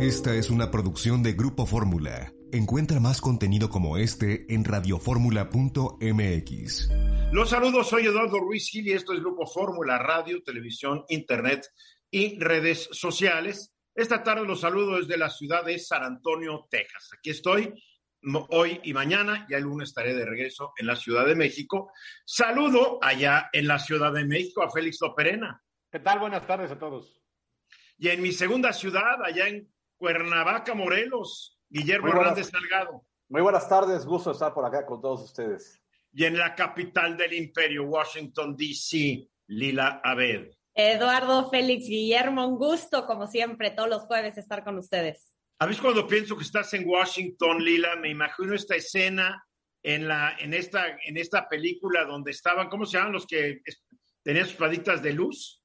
Esta es una producción de Grupo Fórmula. Encuentra más contenido como este en radioformula.mx. Los saludos, soy Eduardo Ruiz Gil y esto es Grupo Fórmula, radio, televisión, internet y redes sociales. Esta tarde los saludo desde la ciudad de San Antonio, Texas. Aquí estoy hoy y mañana, ya el lunes estaré de regreso en la Ciudad de México. Saludo allá en la Ciudad de México a Félix Loperena. ¿Qué tal? Buenas tardes a todos. Y en mi segunda ciudad, allá en Cuernavaca, Morelos, Guillermo Hernández Salgado. Muy buenas tardes, gusto estar por acá con todos ustedes. Y en la capital del imperio, Washington, D.C., Lila Abed. Eduardo Félix Guillermo, un gusto, como siempre, todos los jueves estar con ustedes. A veces cuando pienso que estás en Washington, Lila, me imagino esta escena en, la, en, esta, en esta película donde estaban, ¿cómo se llaman los que tenían sus paditas de luz?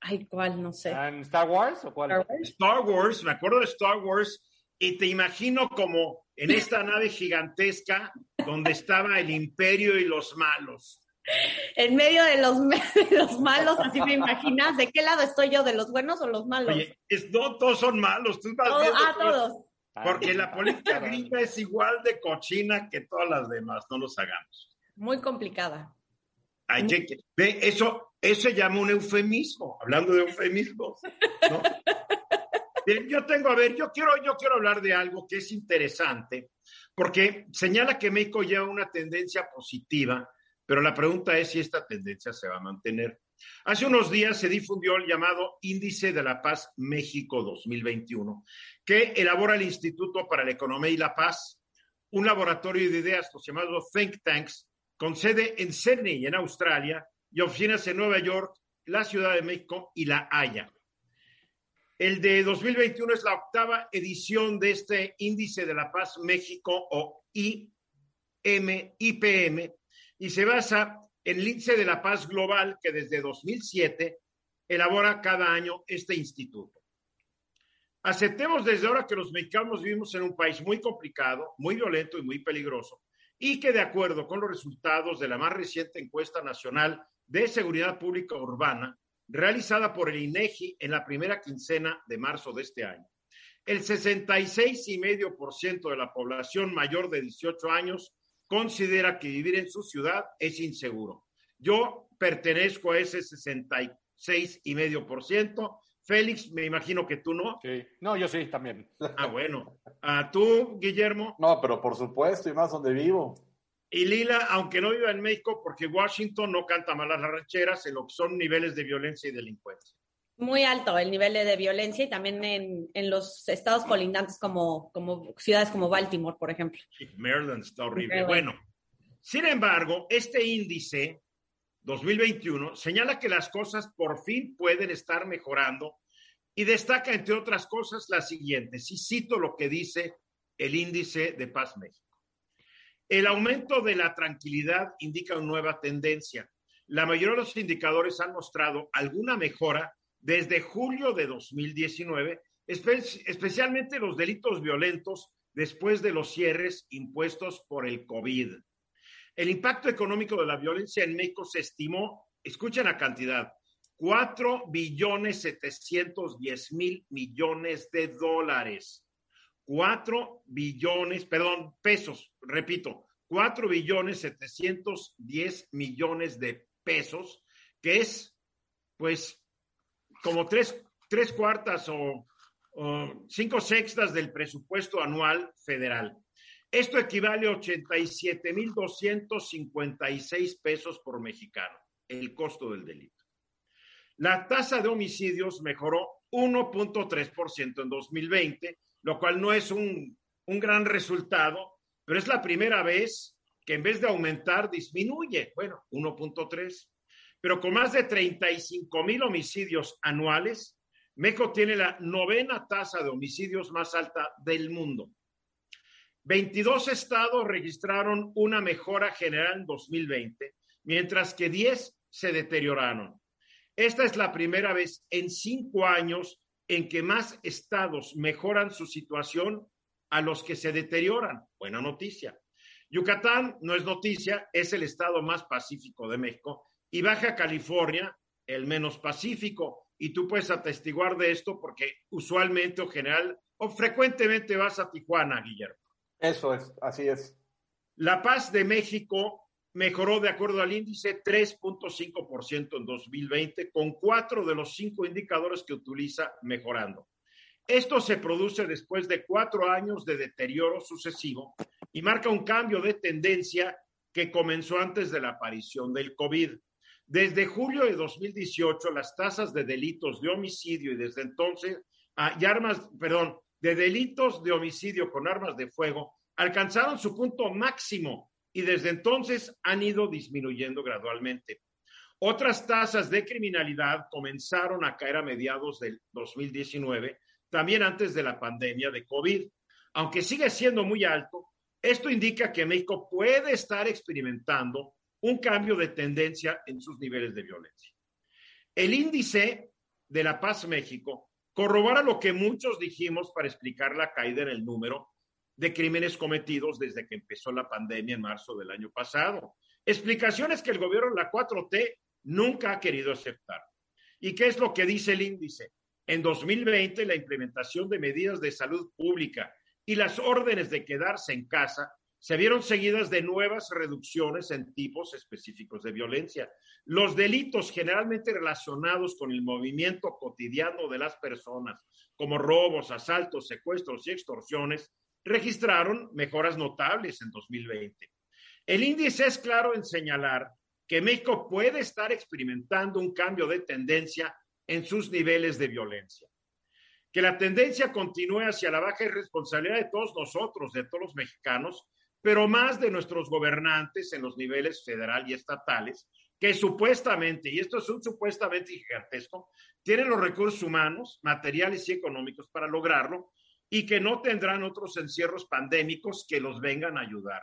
Ay, ¿cuál? No sé. ¿En Star Wars o cuál? Star Wars, me acuerdo de Star Wars, y te imagino como en esta nave gigantesca donde estaba el imperio y los malos. En medio de los, los malos, así me imaginas, ¿de qué lado estoy yo? ¿De los buenos o los malos? Oye, no, todos son malos. Tú vas ah, todos. Porque la política gringa es igual de cochina que todas las demás, no los hagamos. Muy complicada. Hay que, ve, eso, eso se llama un eufemismo, hablando de eufemismos. ¿no? yo tengo, a ver, yo quiero, yo quiero hablar de algo que es interesante, porque señala que México lleva una tendencia positiva, pero la pregunta es si esta tendencia se va a mantener. Hace unos días se difundió el llamado Índice de la Paz México 2021, que elabora el Instituto para la Economía y la Paz, un laboratorio de ideas llamado Think Tanks, con sede en Sydney, en Australia, y oficinas en Nueva York, la Ciudad de México y La Haya. El de 2021 es la octava edición de este Índice de la Paz México o IM, IPM y se basa en el Índice de la Paz Global que desde 2007 elabora cada año este instituto. Aceptemos desde ahora que los mexicanos vivimos en un país muy complicado, muy violento y muy peligroso, y que de acuerdo con los resultados de la más reciente encuesta nacional de Seguridad Pública Urbana, realizada por el INEGI en la primera quincena de marzo de este año. El 66,5% de la población mayor de 18 años considera que vivir en su ciudad es inseguro. Yo pertenezco a ese 66,5%. Félix, me imagino que tú no. Sí, no, yo sí, también. Ah, bueno. ¿A ah, tú, Guillermo? No, pero por supuesto, y más donde vivo. Y Lila, aunque no viva en México, porque Washington no canta malas las rancheras en lo que son niveles de violencia y delincuencia. Muy alto el nivel de violencia y también en, en los estados colindantes como, como ciudades como Baltimore, por ejemplo. Maryland está horrible. Bueno, sin embargo, este índice 2021 señala que las cosas por fin pueden estar mejorando y destaca, entre otras cosas, las siguientes. Y cito lo que dice el índice de Paz México. El aumento de la tranquilidad indica una nueva tendencia. La mayoría de los indicadores han mostrado alguna mejora desde julio de 2019, especialmente los delitos violentos después de los cierres impuestos por el COVID. El impacto económico de la violencia en México se estimó, escuchen la cantidad, 4 billones 710 mil millones de dólares. 4 billones, perdón, pesos, repito, 4 billones 710 millones de pesos, que es pues como tres, tres cuartas o, o, cinco sextas del presupuesto anual federal. Esto equivale a 87.256 pesos por mexicano, el costo del delito. La tasa de homicidios mejoró 1.3% en 2020 lo cual no es un, gran resultado, pero es la primera vez que en vez de aumentar disminuye, bueno, 1.3. Pero con más de 35 mil homicidios anuales, México tiene la novena tasa de homicidios más alta del mundo. 22 estados registraron una mejora general en 2020, mientras que 10 se deterioraron. Esta es la primera vez en cinco años en que más estados mejoran su situación a los que se deterioran. Buena noticia. Yucatán no es noticia, es el estado más pacífico de México y Baja California, el menos pacífico. y tú puedes atestiguar de esto porque usualmente o general o frecuentemente vas a Tijuana, Guillermo. Eso es, así es. La paz de México mejoró de acuerdo al índice 3.5% en 2020, con cuatro de los cinco indicadores que utiliza mejorando. Esto se produce después de cuatro años de deterioro sucesivo y marca un cambio de tendencia que comenzó antes de la aparición del COVID. Desde julio de 2018, las tasas de delitos de homicidio y desde entonces, ah, y armas, perdón, de delitos de homicidio con armas de fuego alcanzaron su punto máximo y desde entonces han ido disminuyendo gradualmente. Otras tasas de criminalidad comenzaron a caer a mediados del 2019, también antes de la pandemia de COVID. Aunque sigue siendo muy alto, esto indica que México puede estar experimentando un cambio de tendencia en sus niveles de violencia. El índice de la paz México corrobora lo que muchos dijimos para explicar la caída en el número de crímenes cometidos desde que empezó la pandemia en marzo del año pasado. Explicaciones que el gobierno de la 4T nunca ha querido aceptar. ¿Y qué es lo que dice el índice? En 2020, la implementación de medidas de salud pública y las órdenes de quedarse en casa se vieron seguidas de nuevas reducciones en tipos específicos de violencia. Los delitos generalmente relacionados con el movimiento cotidiano de las personas, como robos, asaltos, secuestros y extorsiones, registraron mejoras notables en 2020. El índice es claro en señalar que México puede estar experimentando un cambio de tendencia en sus niveles de violencia. Que la tendencia continúe hacia la baja irresponsabilidad de todos nosotros, de todos los mexicanos, pero más de nuestros gobernantes en los niveles federal y estatales, que supuestamente, y esto es un supuestamente gigantesco, tienen los recursos humanos, materiales y económicos para lograrlo, y que no tendrán otros encierros pandémicos que los vengan a ayudar.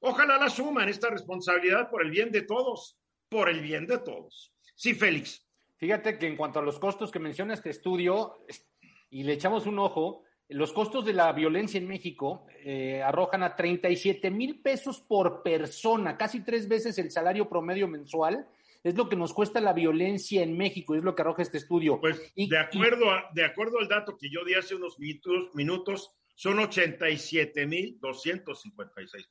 Ojalá la suman esta responsabilidad por el bien de todos, por el bien de todos. Sí, Félix. Fíjate que en cuanto a los costos que menciona este estudio, y le echamos un ojo, los costos de la violencia en México eh, arrojan a 37 mil pesos por persona, casi tres veces el salario promedio mensual, es lo que nos cuesta la violencia en México, es lo que arroja este estudio. Pues de, acuerdo de acuerdo al dato que yo di hace unos minutos, minutos son 87.256 pesos.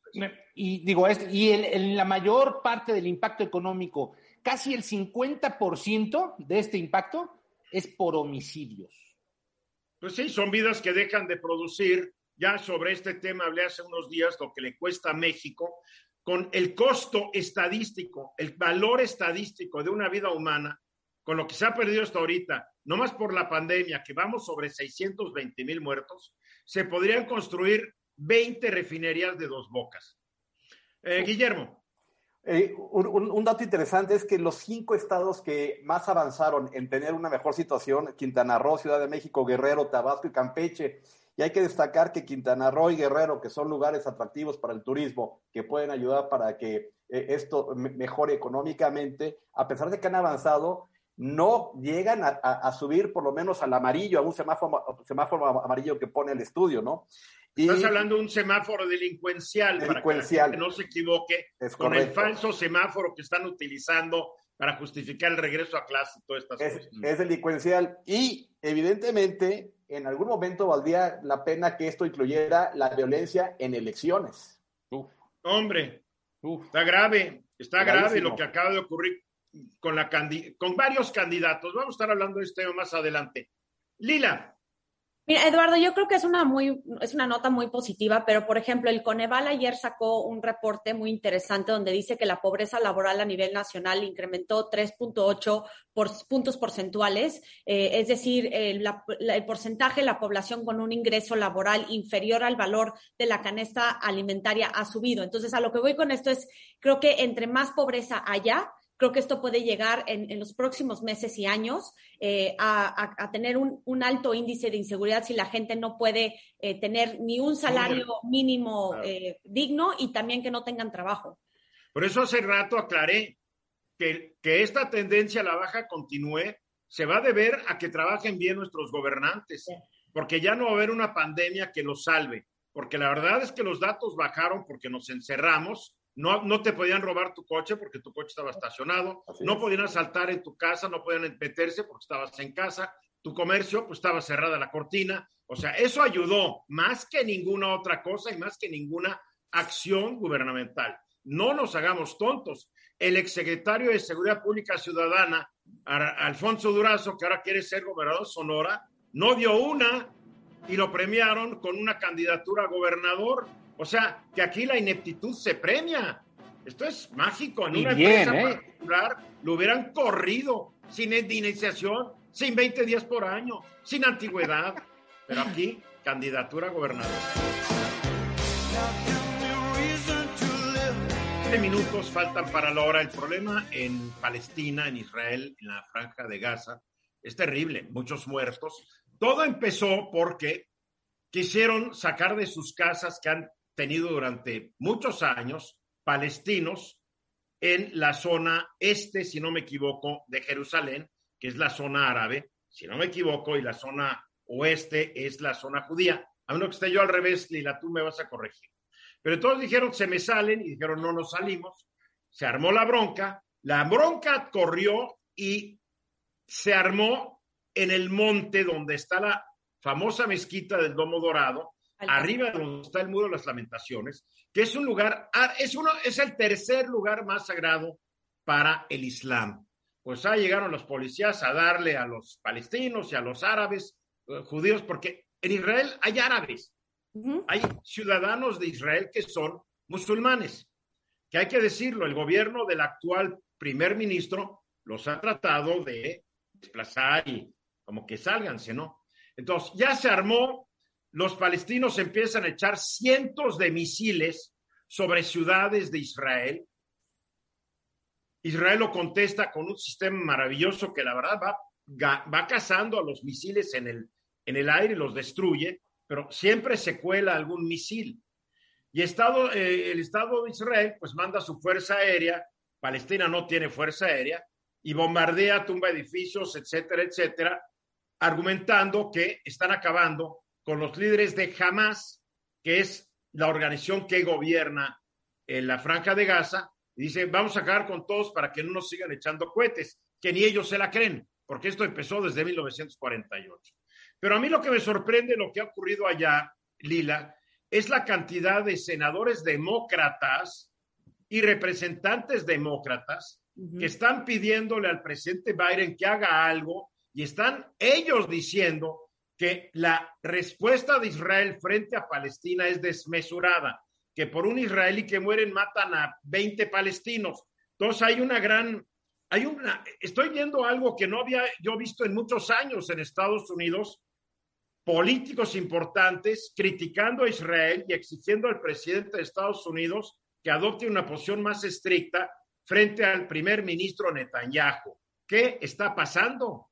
Y digo, y en la mayor parte del impacto económico, casi el 50% de este impacto es por homicidios. Pues sí, son vidas que dejan de producir. Ya sobre este tema hablé hace unos días lo que le cuesta a México con el costo estadístico, el valor estadístico de una vida humana, con lo que se ha perdido hasta ahorita, no más por la pandemia, que vamos sobre 620 mil muertos, se podrían construir 20 refinerías de dos bocas. Eh, Guillermo. Eh, un, dato interesante es que los cinco estados que más avanzaron en tener una mejor situación, Quintana Roo, Ciudad de México, Guerrero, Tabasco y Campeche, y hay que destacar que Quintana Roo y Guerrero, que son lugares atractivos para el turismo, que pueden ayudar para que eh, esto mejore económicamente, a pesar de que han avanzado, no llegan a, subir por lo menos al amarillo, a un semáforo, semáforo amarillo que pone el estudio, ¿no? Estás hablando de un semáforo delincuencial, delincuencial. para que, no se equivoque con el falso semáforo que están utilizando para justificar el regreso a clase y todas estas es, cosas. Es delincuencial y evidentemente en algún momento valdría la pena que esto incluyera la violencia en elecciones. Hombre, está grave, está grave lo que acaba de ocurrir con, la con varios candidatos. Vamos a estar hablando de este tema más adelante. Lila, Mira, Eduardo, yo creo que es una muy, es una nota muy positiva, pero por ejemplo, el Coneval ayer sacó un reporte muy interesante donde dice que la pobreza laboral a nivel nacional incrementó 3.8 por, puntos porcentuales, eh, es decir, el, el porcentaje de la población con un ingreso laboral inferior al valor de la canasta alimentaria ha subido. Entonces, a lo que voy con esto es, creo que entre más pobreza haya, Creo que esto puede llegar en, los próximos meses y años eh, a, tener un, alto índice de inseguridad si la gente no puede eh, tener ni un salario mínimo eh, digno y también que no tengan trabajo. Por eso hace rato aclaré que, que esta tendencia a la baja continúe, se va a deber a que trabajen bien nuestros gobernantes, porque ya no va a haber una pandemia que los salve, porque la verdad es que los datos bajaron porque nos encerramos no, no te podían robar tu coche porque tu coche estaba estacionado, no podían asaltar en tu casa, no podían meterse porque estabas en casa, tu comercio pues estaba cerrada la cortina. O sea, eso ayudó más que ninguna otra cosa y más que ninguna acción gubernamental. No nos hagamos tontos. El exsecretario de Seguridad Pública Ciudadana, Alfonso Durazo, que ahora quiere ser gobernador de Sonora, no dio una y lo premiaron con una candidatura a gobernador. O sea, que aquí la ineptitud se premia. Esto es mágico. En una empresa ¿eh? particular lo hubieran corrido sin iniciación, sin 20 días por año, sin antigüedad. Pero aquí, candidatura a gobernador. minutos faltan para la hora. El problema en Palestina, en Israel, en la franja de Gaza, es terrible. Muchos muertos. Todo empezó porque quisieron sacar de sus casas que han tenido durante muchos años palestinos en la zona este, si no me equivoco, de Jerusalén, que es la zona árabe, si no me equivoco, y la zona oeste es la zona judía. A menos que esté yo al revés, Lila, tú me vas a corregir. Pero todos dijeron, se me salen, y dijeron, no nos salimos. Se armó la bronca, la bronca corrió y se armó en el monte donde está la famosa mezquita del Domo Dorado, arriba donde está el Muro de las Lamentaciones, que es un lugar, ah, es, uno, es el tercer lugar más sagrado para el Islam. Pues ahí llegaron los policías a darle a los palestinos y a los árabes, eh, judíos, porque en Israel hay árabes, hay ciudadanos de Israel que son musulmanes, que hay que decirlo, el gobierno del actual primer ministro los ha tratado de desplazar y como que sálganse, ¿no? Entonces, ya se armó los palestinos empiezan a echar cientos de misiles sobre ciudades de Israel. Israel lo contesta con un sistema maravilloso que la verdad va, va cazando a los misiles en el, en el aire y los destruye, pero siempre se cuela algún misil. Y eh, el Estado de Israel pues manda su fuerza aérea, Palestina no tiene fuerza aérea, y bombardea, tumba edificios, etcétera, etcétera, argumentando que están acabando con los líderes de Hamas, que es la organización que gobierna en la franja de Gaza, y dice, vamos a acabar con todos para que no nos sigan echando cohetes, que ni ellos se la creen, porque esto empezó desde 1948. Pero a mí lo que me sorprende, lo que ha ocurrido allá, Lila, es la cantidad de senadores demócratas y representantes demócratas que están pidiéndole al presidente Biden que haga algo y están ellos diciendo que la respuesta de Israel frente a Palestina es desmesurada, que por un israelí que mueren matan a 20 palestinos. Entonces hay una gran, hay una, estoy viendo algo que no había yo visto en muchos años en Estados Unidos, políticos importantes criticando a Israel y exigiendo al presidente de Estados Unidos que adopte una posición más estricta frente al primer ministro Netanyahu. ¿Qué está pasando?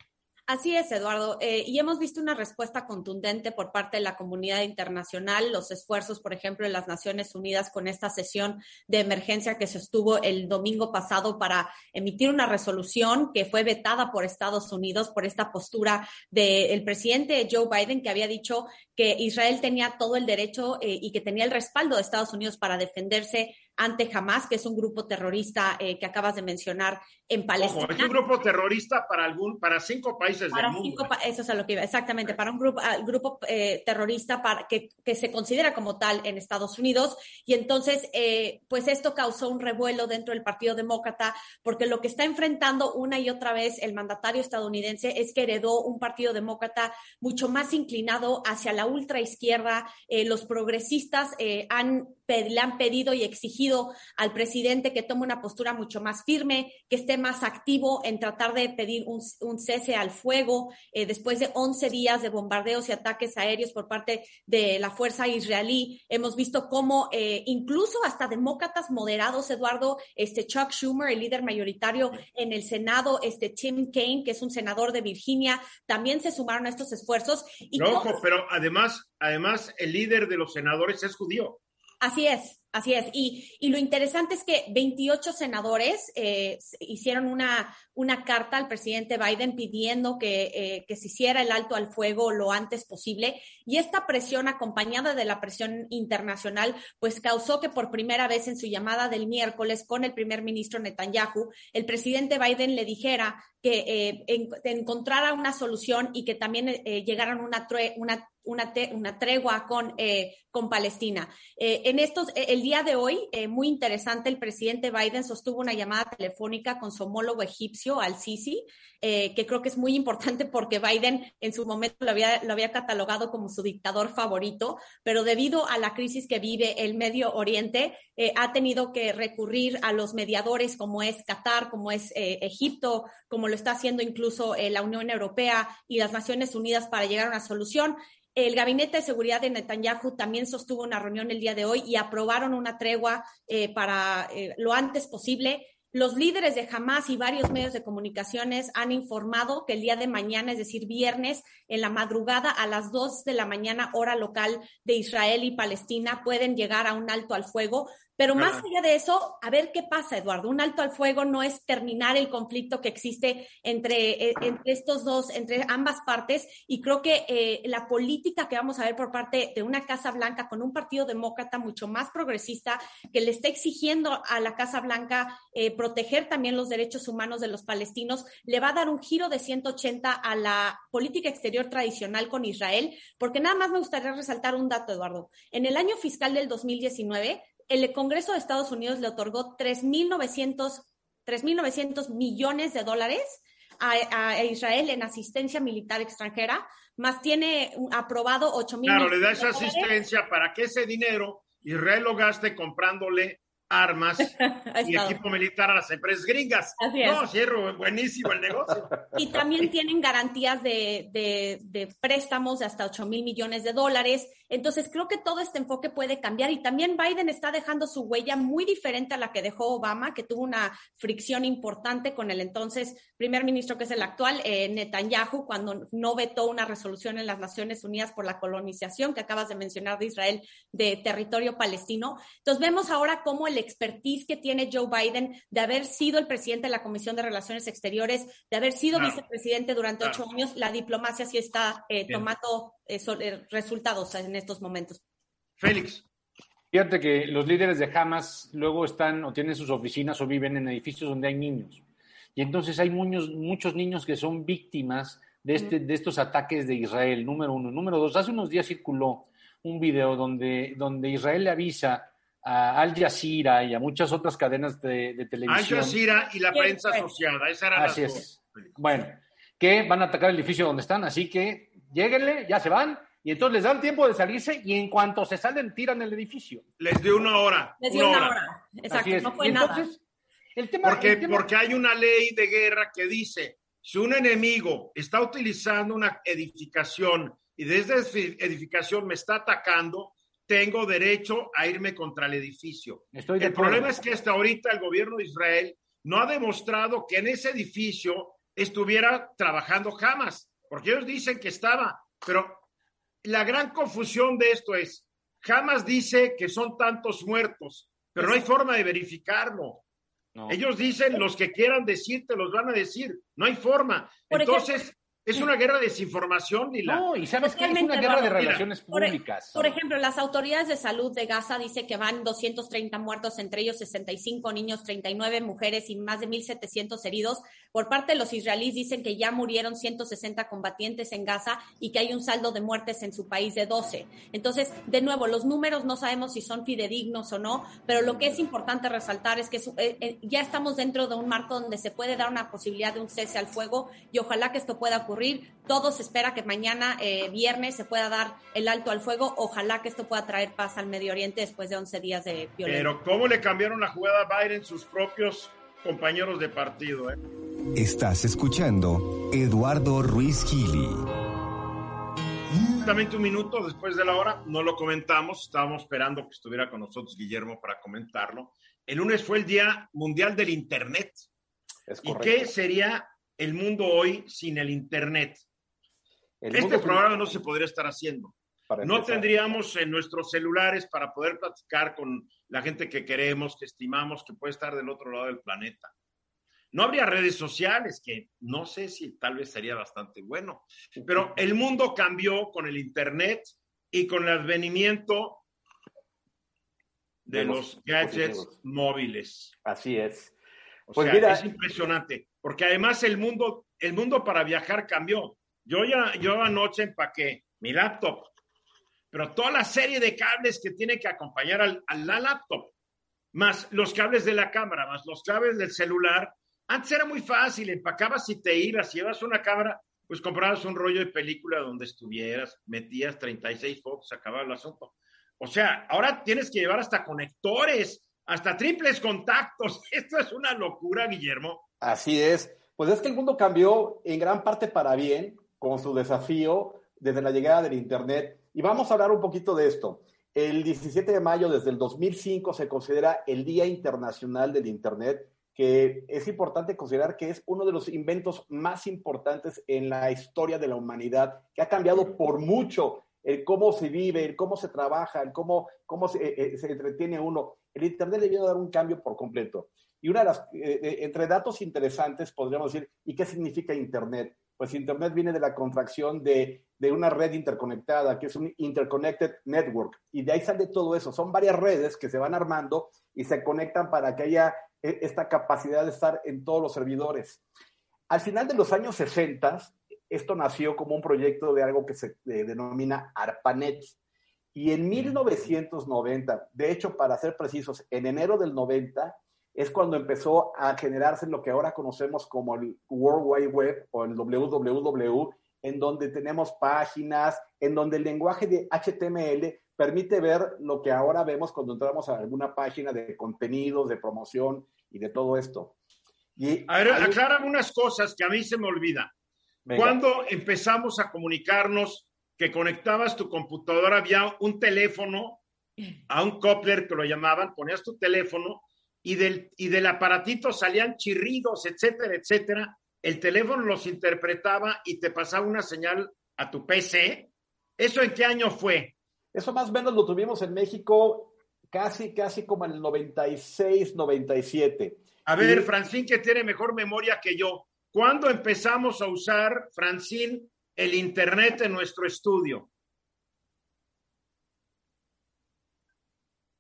Así es, Eduardo. Eh, y hemos visto una respuesta contundente por parte de la comunidad internacional, los esfuerzos, por ejemplo, de las Naciones Unidas con esta sesión de emergencia que se estuvo el domingo pasado para emitir una resolución que fue vetada por Estados Unidos por esta postura del presidente Joe Biden que había dicho que Israel tenía todo el derecho eh, y que tenía el respaldo de Estados Unidos para defenderse ante Hamas, que es un grupo terrorista eh, que acabas de mencionar en Palestina. es un grupo terrorista para algún, para cinco países del mundo. eso es a lo que iba, exactamente, para un grupo, grupo eh, terrorista para, que, que, se considera como tal en Estados Unidos. Y entonces, eh, pues esto causó un revuelo dentro del Partido Demócrata, porque lo que está enfrentando una y otra vez el mandatario estadounidense es que heredó un Partido Demócrata mucho más inclinado hacia la ultraizquierda. los progresistas han le han pedido y exigido al presidente que tome una postura mucho más firme, que esté más activo en tratar de pedir un, cese al fuego eh, después de 11 días de bombardeos y ataques aéreos por parte de la fuerza israelí. Hemos visto cómo eh, incluso hasta demócratas moderados, Eduardo, este Chuck Schumer, el líder mayoritario en el Senado, este Tim Kaine, que es un senador de Virginia, también se sumaron a estos esfuerzos. Y pero además, además el líder de los senadores es judío. Así es, Así es. Y, y, lo interesante es que 28 senadores eh, hicieron una, una carta al presidente Biden pidiendo que, eh, que, se hiciera el alto al fuego lo antes posible. Y esta presión, acompañada de la presión internacional, pues causó que por primera vez en su llamada del miércoles con el primer ministro Netanyahu, el presidente Biden le dijera que eh, encontrara una solución y que también llegaran una, una una, una tregua con, eh, con Palestina. Eh, en estos, eh, el día de hoy, muy interesante, el presidente Biden sostuvo una llamada telefónica con su homólogo egipcio, al-Sisi, que creo que es muy importante porque Biden en su momento lo había, lo había catalogado como su dictador favorito, pero debido a la crisis que vive el Medio Oriente, ha tenido que recurrir a los mediadores como es Qatar, como es Egipto, como lo está haciendo incluso la Unión Europea y las Naciones Unidas para llegar a una solución. El Gabinete de Seguridad de Netanyahu también sostuvo una reunión el día de hoy y aprobaron una tregua eh, para eh, lo antes posible. Los líderes de Hamas y varios medios de comunicaciones han informado que el día de mañana, es decir, viernes, en la madrugada a las 2 de la mañana, hora local de Israel y Palestina, pueden llegar a un alto al fuego. Pero más allá de eso, a ver qué pasa, Eduardo. Un alto al fuego no es terminar el conflicto que existe entre, eh, entre estos dos, entre ambas partes. Y creo que eh, la política que vamos a ver por parte de una Casa Blanca con un partido demócrata mucho más progresista que le está exigiendo a la Casa Blanca eh, proteger también los derechos humanos de los palestinos, le va a dar un giro de 180 a la política exterior tradicional con Israel. Porque nada más me gustaría resaltar un dato, Eduardo. En el año fiscal del 2019, el Congreso de Estados Unidos le otorgó 3.900 millones de dólares a, Israel en asistencia militar extranjera, más tiene aprobado 8 mil. Claro, le da esa asistencia para que ese dinero Israel lo gaste comprándole armas y equipo militar a las empresas gringas. No, cierro, buenísimo el negocio. Y también tienen garantías de, de, préstamos de hasta 8 mil millones de dólares. Entonces, creo que todo este enfoque puede cambiar. Y también Biden está dejando su huella muy diferente a la que dejó Obama, que tuvo una fricción importante con el entonces primer ministro, que es el actual, eh, Netanyahu, cuando no vetó una resolución en las Naciones Unidas por la colonización que acabas de mencionar de Israel de territorio palestino. Entonces, vemos ahora cómo el expertise que tiene Joe Biden de haber sido el presidente de la Comisión de Relaciones Exteriores, de haber sido vicepresidente durante ocho años, la diplomacia sí está eh, tomando eh, eh, resultados en estos momentos. Félix. Fíjate que los líderes de Hamas luego están o tienen sus oficinas o viven en edificios donde hay niños. Y entonces hay muchos, muchos niños que son víctimas de, este, de estos ataques de Israel, número uno. Número dos, hace unos días circuló un video donde, donde Israel le avisa a Al Jazeera y a muchas otras cadenas de, televisión. Al Jazeera y la prensa asociada, esa era Así es. Bueno, que van a atacar el edificio donde están, así que lleguenle, ya se van, y entonces les dan tiempo de salirse y en cuanto se salen tiran el edificio. Les dio una hora. Les dio una, hora. Exacto, no fue nada. El tema, porque, porque hay una ley de guerra que dice, si un enemigo está utilizando una edificación y desde esa edificación me está atacando, tengo derecho a irme contra el edificio. el problema es que hasta ahorita el gobierno de Israel no ha demostrado que en ese edificio estuviera trabajando jamás, porque ellos dicen que estaba, pero la gran confusión de esto es, jamás dice que son tantos muertos, pero no hay forma de verificarlo. Ellos dicen, los que quieran decirte los van a decir, no hay forma. Entonces, es una guerra de desinformación, la No, y sabes que es una guerra de relaciones públicas. Por, ejemplo, las autoridades de salud de Gaza dicen que van 230 muertos, entre ellos 65 niños, 39 mujeres y más de 1.700 heridos. Por parte de los israelíes dicen que ya murieron 160 combatientes en Gaza y que hay un saldo de muertes en su país de 12. Entonces, de nuevo, los números no sabemos si son fidedignos o no, pero lo que es importante resaltar es que eh, eh, ya estamos dentro de un marco donde se puede dar una posibilidad de un cese al fuego y ojalá que esto pueda ocurrir todo se espera que mañana, eh, viernes, se pueda dar el alto al fuego. Ojalá que esto pueda traer paz al Medio Oriente después de 11 días de violencia. Pero ¿cómo le cambiaron la jugada a Biden sus propios compañeros de partido? Eh? Estás escuchando Eduardo Ruiz Gili. Justamente un minuto después de la hora, no lo comentamos, estábamos esperando que estuviera con nosotros Guillermo para comentarlo. El lunes fue el Día Mundial del Internet. ¿Y qué sería el mundo hoy sin el Internet. este programa no se podría estar haciendo. no tendríamos en nuestros celulares para poder platicar con la gente que queremos, que estimamos, que puede estar del otro lado del planeta. No habría redes sociales, que no sé si tal vez sería bastante bueno, pero el mundo cambió con el Internet y con el advenimiento de, los, gadgets móviles. Así es. pues mira, es impresionante, porque además el mundo, el mundo para viajar cambió. Yo ya, yo anoche empaqué mi laptop, pero toda la serie de cables que tiene que acompañar al, a la laptop, más los cables de la cámara, más los cables del celular, antes era muy fácil, empacabas y te ibas, llevas una cámara, pues comprabas un rollo de película donde estuvieras, metías 36 fotos, acababa el asunto. O sea, ahora tienes que llevar hasta conectores, hasta triples contactos. Esto es una locura, Guillermo. Así es. Pues es que el mundo cambió en gran parte para bien con su desafío desde la llegada del Internet. Y vamos a hablar un poquito de esto. El 17 de mayo desde el 2005 se considera el Día Internacional del Internet que es importante considerar que es uno de los inventos más importantes en la historia de la humanidad, que ha cambiado por mucho el cómo se vive, el cómo se trabaja, el cómo, cómo se, eh, eh, se entretiene uno. El Internet debió dar un cambio por completo. Y una de las, eh, entre datos interesantes, podríamos decir, ¿y qué significa Internet? Pues Internet viene de la contracción de, de una red interconectada, que es un Interconnected Network. Y de ahí sale todo eso. Son varias redes que se van armando y se conectan para que haya e, esta capacidad de estar en todos los servidores. Al final de los años 60, esto nació como un proyecto de algo que se denomina ARPANET. Y en 1990, de hecho, para ser precisos, en enero del 90, es cuando empezó a generarse lo que ahora conocemos como el World Wide Web o el WWW, en donde tenemos páginas, en donde el lenguaje de HTML permite ver lo que ahora vemos cuando entramos a alguna página de contenidos, de promoción y de todo esto. Y a ver, aclara unas cosas que a mí se me olvida. Cuando empezamos a comunicarnos que conectabas tu computadora, había un teléfono, a un coupler que lo llamaban, ponías tu teléfono y del, y del aparatito salían chirridos, etcétera, etcétera. El teléfono los interpretaba y te pasaba una señal a tu PC. ¿Eso en qué año fue? Eso más o menos lo tuvimos en México casi, casi como en el 96, 97. A ver, Francín, que tiene mejor memoria que yo. ¿Cuándo empezamos a usar, Francín, el Internet en nuestro estudio?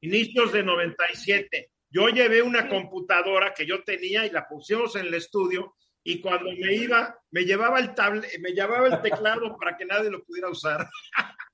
Inicios de 97. Yo llevé una computadora que yo tenía y la pusimos en el estudio y cuando me iba, me llevaba el tablet, me llevaba el teclado para que nadie lo pudiera usar.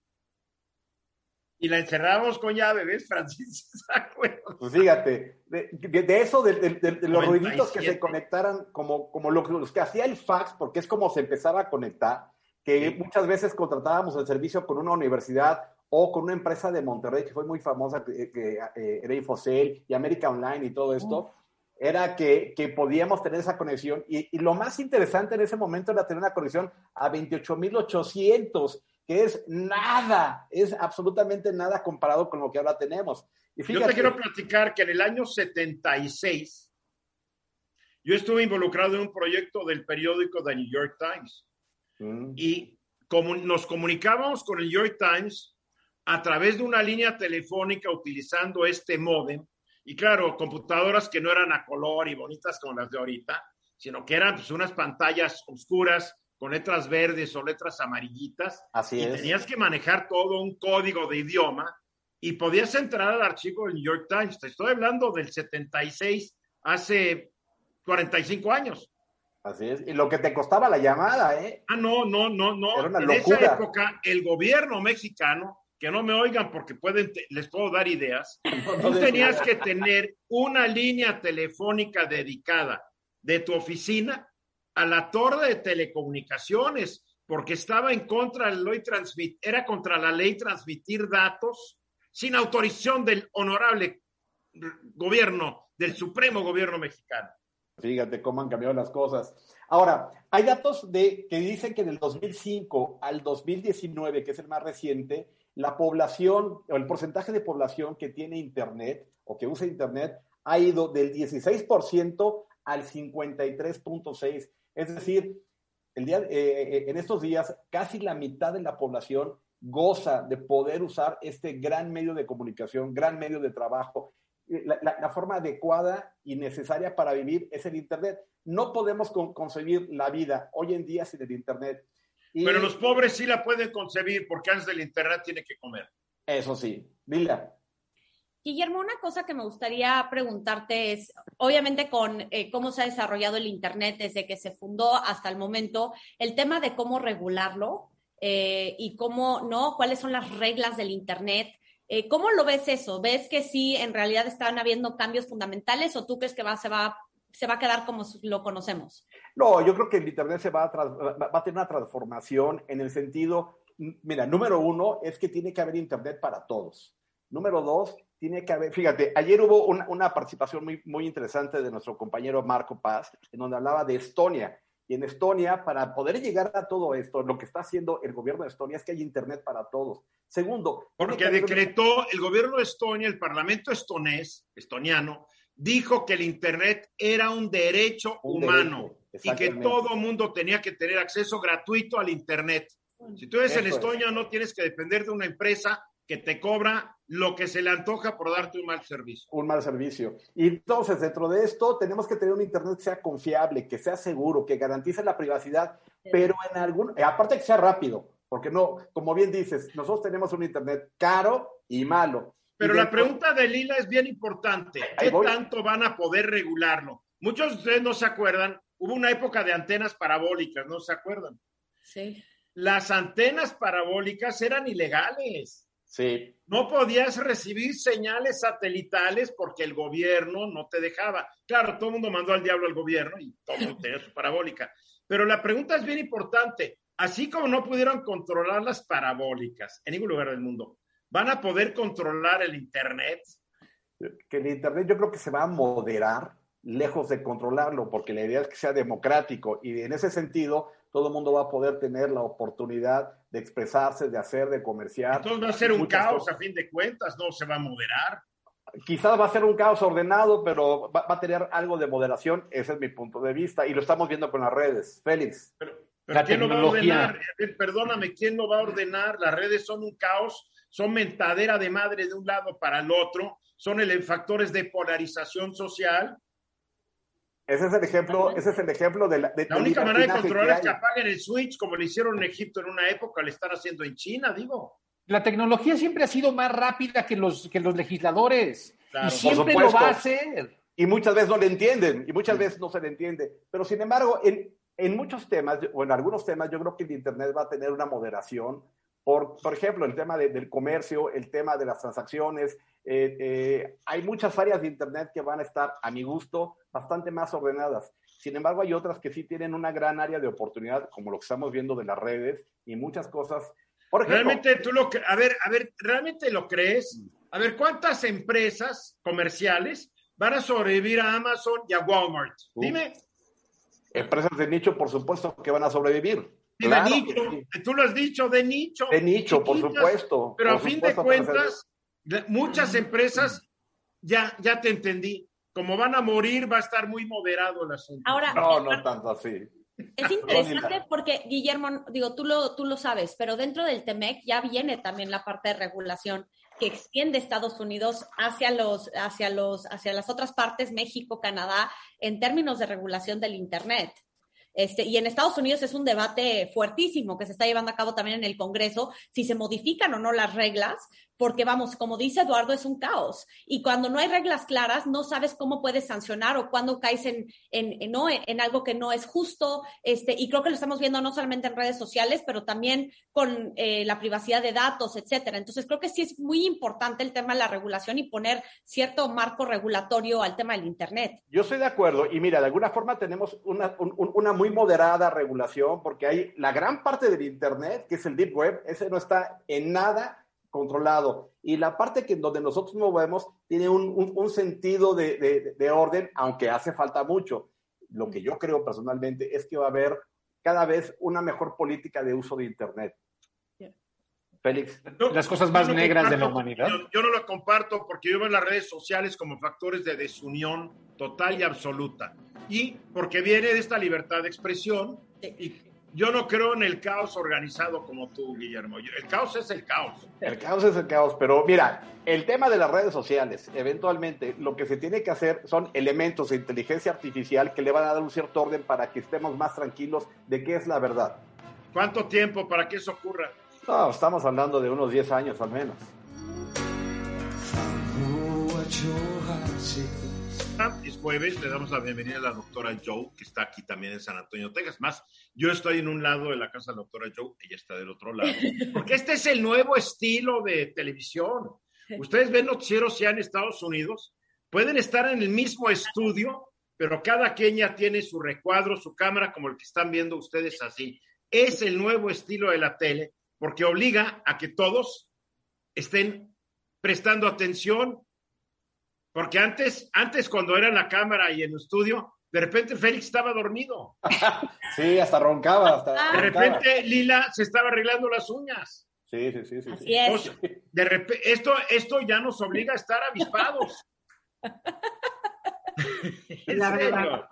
y la encerrábamos con llave, ¿ves, Francis? pues fíjate, de, eso, de, los ruiditos que se conectaran, como, como los que hacía el fax, porque es como se empezaba a conectar, que muchas veces contratábamos el servicio con una universidad o con una empresa de Monterrey que fue muy famosa, que, eh, era Infocel y América Online y todo esto, era que, que, podíamos tener esa conexión. Y, y, lo más interesante en ese momento era tener una conexión a 28.800 que es nada, es absolutamente nada comparado con lo que ahora tenemos. Y yo te quiero platicar que en el año 76 yo estuve involucrado en un proyecto del periódico The New York Times mm. y como nos comunicábamos con el New York Times a través de una línea telefónica utilizando este modem y claro, computadoras que no eran a color y bonitas como las de ahorita, sino que eran pues, unas pantallas oscuras con letras verdes o letras amarillitas. Así y es. Tenías que manejar todo un código de idioma y podías entrar al archivo del New York Times. Te estoy hablando del 76, hace 45 años. Así es. Y lo que te costaba la llamada, ¿eh? Ah, no, no, no, no. Era una en locura. esa época, el gobierno mexicano, que no me oigan porque pueden, les puedo dar ideas, tú tenías que tener una línea telefónica dedicada de tu oficina a la torre de telecomunicaciones, porque estaba en contra de la ley transmit, era contra la ley transmitir datos sin autorización del honorable gobierno, del supremo gobierno mexicano. Fíjate cómo han cambiado las cosas. Ahora, hay datos de, que dicen que del 2005 al 2019, que es el más reciente, la población o el porcentaje de población que tiene Internet o que usa Internet ha ido del 16% al 53.6%. Es decir, el día, eh, eh, en estos días casi la mitad de la población goza de poder usar este gran medio de comunicación, gran medio de trabajo. La, forma adecuada y necesaria para vivir es el Internet. No podemos concebir la vida hoy en día sin el Internet. Pero los pobres sí la pueden concebir porque antes del Internet tiene que comer. Eso sí. Mira. Guillermo, una cosa que me gustaría preguntarte es, obviamente con eh, cómo se ha desarrollado el Internet desde que se fundó hasta el momento, el tema de cómo regularlo eh, y cómo, ¿no? ¿Cuáles son las reglas del Internet? Eh, ¿Cómo lo ves eso? ¿Ves que sí, en realidad están habiendo cambios fundamentales o tú crees que va, se, va, se va a quedar como lo conocemos? No, yo creo que el Internet se va a, va a tener una transformación en el sentido, mira, número uno es que tiene que haber Internet para todos. Número dos, tiene que haber, fíjate, ayer hubo una, participación muy, muy interesante de nuestro compañero Marco Paz, en donde hablaba de Estonia. Y en Estonia, para poder llegar a todo esto, lo que está haciendo el gobierno de Estonia es que hay Internet para todos. Segundo. Porque decretó el gobierno de Estonia, el parlamento estonés, estoniano, dijo que el Internet era un derecho humano y que todo mundo tenía que tener acceso gratuito al Internet. Si tú eres en Estonia, no tienes que depender de una empresa que te cobra lo que se le antoja por darte un mal servicio. Un mal servicio. Y entonces, dentro de esto, tenemos que tener un Internet que sea confiable, que sea seguro, que garantice la privacidad, pero en algún, aparte que sea rápido, porque no, como bien dices, nosotros tenemos un Internet caro y malo. Pero la pregunta de Lila es bien importante. ¿Qué tanto van a poder regularlo? Muchos de ustedes no se acuerdan, hubo una época de antenas parabólicas, ¿no se acuerdan? Sí. Las antenas parabólicas eran ilegales. Sí. No podías recibir señales satelitales porque el gobierno no te dejaba. Claro, todo el mundo mandó al diablo al gobierno y todo el mundo tenía su parabólica. Pero la pregunta es bien importante. Así como no pudieron controlar las parabólicas en ningún lugar del mundo, ¿van a poder controlar el Internet? Que el Internet yo creo que se va a moderar lejos de controlarlo, porque la idea es que sea democrático y en ese sentido todo el mundo va a poder tener la oportunidad de expresarse, de hacer, de comerciar. Entonces va a ser un caos a fin de cuentas, no se va a moderar. Quizás va a ser un caos ordenado, pero va, a tener algo de moderación, ese es mi punto de vista, y lo estamos viendo con las redes. Félix. Pero, ¿quién lo va a ordenar? Perdóname, ¿quién lo va a ordenar? Las redes son un caos, son mentadera de madre de un lado para el otro, son el, factores de polarización social ese es el ejemplo, ese es el ejemplo de la. la única manera de controlar es que apaguen el switch, como lo hicieron en Egipto en una época, lo están haciendo en China, digo. La tecnología siempre ha sido más rápida que los, que los legisladores. y siempre lo va a hacer. Y muchas veces no le entienden, y muchas veces no se le entiende. Pero sin embargo, en, en muchos temas, o en algunos temas, yo creo que el Internet va a tener una moderación. Por, por ejemplo, el tema del comercio, el tema de las transacciones, eh, eh, hay muchas áreas de Internet que van a estar, a mi gusto, bastante más ordenadas. Sin embargo, hay otras que sí tienen una gran área de oportunidad, como lo que estamos viendo de las redes y muchas cosas. Por realmente tú lo a ver, a ver, ¿realmente lo crees? A ver, ¿cuántas empresas comerciales van a sobrevivir a Amazon y a Walmart? Dime. Empresas de nicho, por supuesto, que van a sobrevivir. De nicho, tú lo has dicho, de nicho. De nicho, por supuesto. Pero a fin de cuentas, Muchas empresas, ya, ya te entendí, como van a morir, va a estar muy moderado el asunto. Ahora, no, no tanto así. Es interesante porque, Guillermo, digo, tú lo, tú lo sabes, pero dentro del TEMEC ya viene también la parte de regulación que extiende Estados Unidos hacia los, hacia los, hacia las otras partes, México, Canadá, en términos de regulación del Internet. Este, y en Estados Unidos es un debate fuertísimo que se está llevando a cabo también en el Congreso, si se modifican o no las reglas, porque vamos, como dice Eduardo, es un caos. Y cuando no hay reglas claras, no sabes cómo puedes sancionar o cuándo caes en, en, no, en algo que no es justo. Este, y creo que lo estamos viendo no solamente en redes sociales, pero también con eh, la privacidad de datos, etcétera. Entonces, creo que sí es muy importante el tema de la regulación y poner cierto marco regulatorio al tema del Internet. Yo estoy de acuerdo. Y mira, de alguna forma tenemos una, una muy moderada regulación, porque hay la gran parte del Internet, que es el Deep Web, ese no está en nada controlado. Y la parte que donde nosotros movemos tiene un, sentido de, orden, aunque hace falta mucho. Lo que yo creo personalmente es que va a haber cada vez una mejor política de uso de Internet. Félix. Las cosas más negras de la humanidad. Yo, no lo comparto porque yo veo las redes sociales como factores de desunión total y absoluta. Y porque viene de esta libertad de expresión y yo no creo en el caos organizado como tú, Guillermo. El caos es el caos. El caos es el caos, pero mira, el tema de las redes sociales, eventualmente lo que se tiene que hacer son elementos de inteligencia artificial que le van a dar un cierto orden para que estemos más tranquilos de qué es la verdad. ¿Cuánto tiempo para que eso ocurra? No, estamos hablando de unos 10 años al menos. Es jueves, le damos la bienvenida a la doctora Joe, que está aquí también en San Antonio, Texas. Más, yo estoy en un lado de la casa de la doctora Joe, ella está del otro lado. Porque este es el nuevo estilo de televisión. Ustedes ven noticieros ya en Estados Unidos, pueden estar en el mismo estudio, pero cada quien ya tiene su recuadro, su cámara, como el que están viendo ustedes así. Es el nuevo estilo de la tele, porque obliga a que todos estén prestando atención, porque antes, antes cuando era en la cámara y en el estudio, de repente Félix estaba dormido. sí, hasta roncaba. Hasta de repente Lila se estaba arreglando las uñas. Sí, sí, sí. sí, Así es. de repente, esto, esto ya nos obliga a estar avispados. en serio.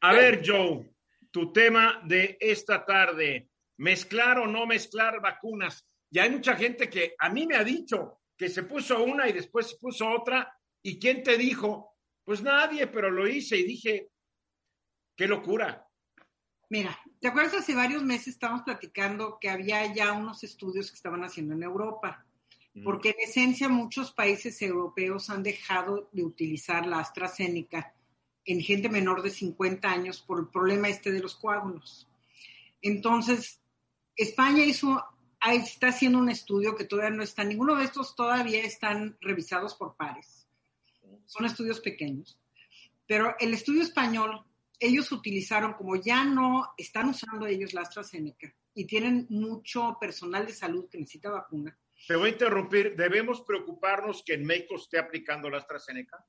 A ver, Joe, tu tema de esta tarde, mezclar o no mezclar vacunas. Ya hay mucha gente que a mí me ha dicho que se puso una y después se puso otra ¿Y quién te dijo? Pues nadie, pero lo hice y dije, qué locura. Mira, ¿te acuerdas hace varios meses estábamos platicando que había ya unos estudios que estaban haciendo en Europa? Porque en esencia muchos países europeos han dejado de utilizar la AstraZeneca en gente menor de 50 años por el problema este de los coágulos. Entonces, España hizo, está haciendo un estudio que todavía no está, ninguno de estos todavía están revisados por pares son estudios pequeños, pero el estudio español, ellos utilizaron, como ya no están usando ellos la AstraZeneca y tienen mucho personal de salud que necesita vacuna. Te voy a interrumpir, ¿debemos preocuparnos que en México esté aplicando la AstraZeneca?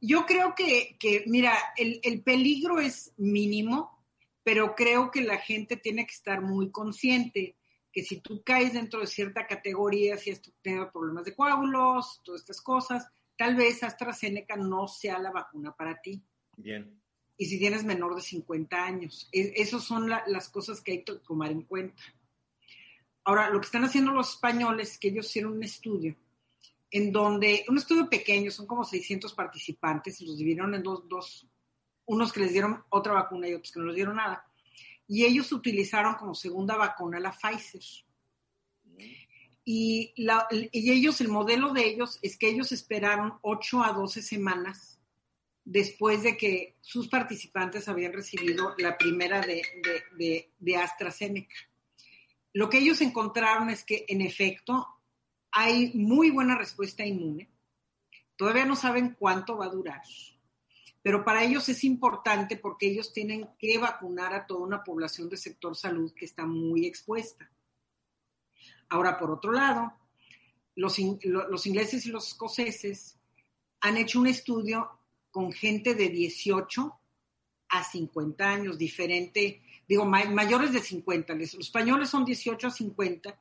Yo creo que, que mira, el, el peligro es mínimo, pero creo que la gente tiene que estar muy consciente que si tú caes dentro de cierta categoría, si has tenido problemas de coágulos, todas estas cosas, tal vez AstraZeneca no sea la vacuna para ti. Bien. Y si tienes menor de 50 años. E, esas son las cosas que hay que tomar en cuenta. Ahora, lo que están haciendo los españoles es que ellos hicieron un estudio en donde, un estudio pequeño, son como 600 participantes, y los dividieron en dos, dos, unos que les dieron otra vacuna y otros que no les dieron nada. Y ellos utilizaron como segunda vacuna la Pfizer. Y, ellos, el modelo de ellos es que ellos esperaron 8 a 12 semanas después de que sus participantes habían recibido la primera de, de, AstraZeneca. Lo que ellos encontraron es que, en efecto, hay muy buena respuesta inmune. Todavía no saben cuánto va a durar, pero para ellos es importante porque ellos tienen que vacunar a toda una población de sector salud que está muy expuesta. Ahora, por otro lado, los, ingleses y los escoceses han hecho un estudio con gente de 18 a 50 años, diferente, digo, mayores de 50. Los españoles son 18 a 50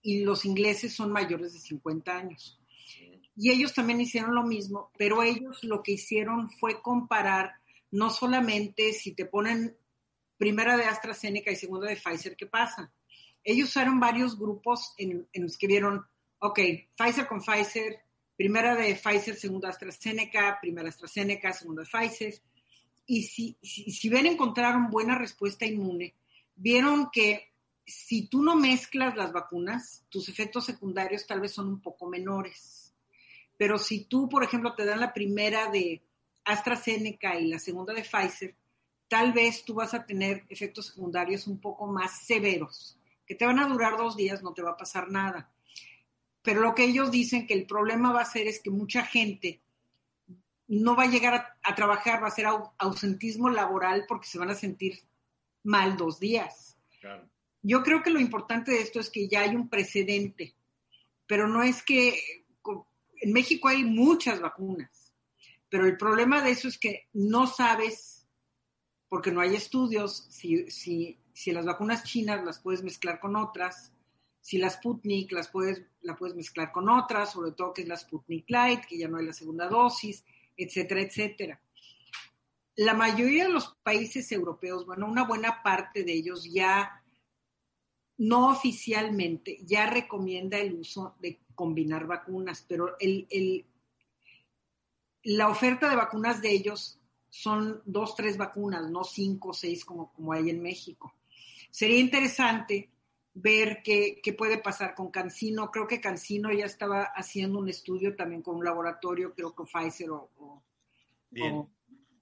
y los ingleses son mayores de 50 años. Y ellos también hicieron lo mismo, pero ellos lo que hicieron fue comparar no solamente si te ponen primera de AstraZeneca y segunda de Pfizer, ¿qué pasa? Ellos usaron varios grupos en, los que vieron, ok, Pfizer con Pfizer, primera de Pfizer, segunda AstraZeneca, primera AstraZeneca, segunda Pfizer. Y si, si, ven, encontraron buena respuesta inmune, vieron que si tú no mezclas las vacunas, tus efectos secundarios tal vez son un poco menores. Pero si tú, por ejemplo, te dan la primera de AstraZeneca y la segunda de Pfizer, tal vez tú vas a tener efectos secundarios un poco más severos que te van a durar dos días, no te va a pasar nada. Pero lo que ellos dicen que el problema va a ser es que mucha gente no va a llegar a, trabajar, va a ser ausentismo laboral porque se van a sentir mal dos días. Yo creo que lo importante de esto es que ya hay un precedente, pero no es que en México hay muchas vacunas, pero el problema de eso es que no sabes, porque no hay estudios, si, si si las vacunas chinas las puedes mezclar con otras, si la Sputnik las puedes, la puedes mezclar con otras, sobre todo que es la Sputnik Light, que ya no hay la segunda dosis, etcétera, etcétera. la mayoría de los países europeos, bueno, una buena parte de ellos ya no oficialmente, ya recomienda el uso de combinar vacunas, pero el, el, la oferta de vacunas de ellos son dos, tres vacunas, no cinco o seis como, como hay en México. Sería interesante ver qué, qué, puede pasar con Cancino. Creo que Cancino ya estaba haciendo un estudio también con un laboratorio, creo que Pfizer o, o, o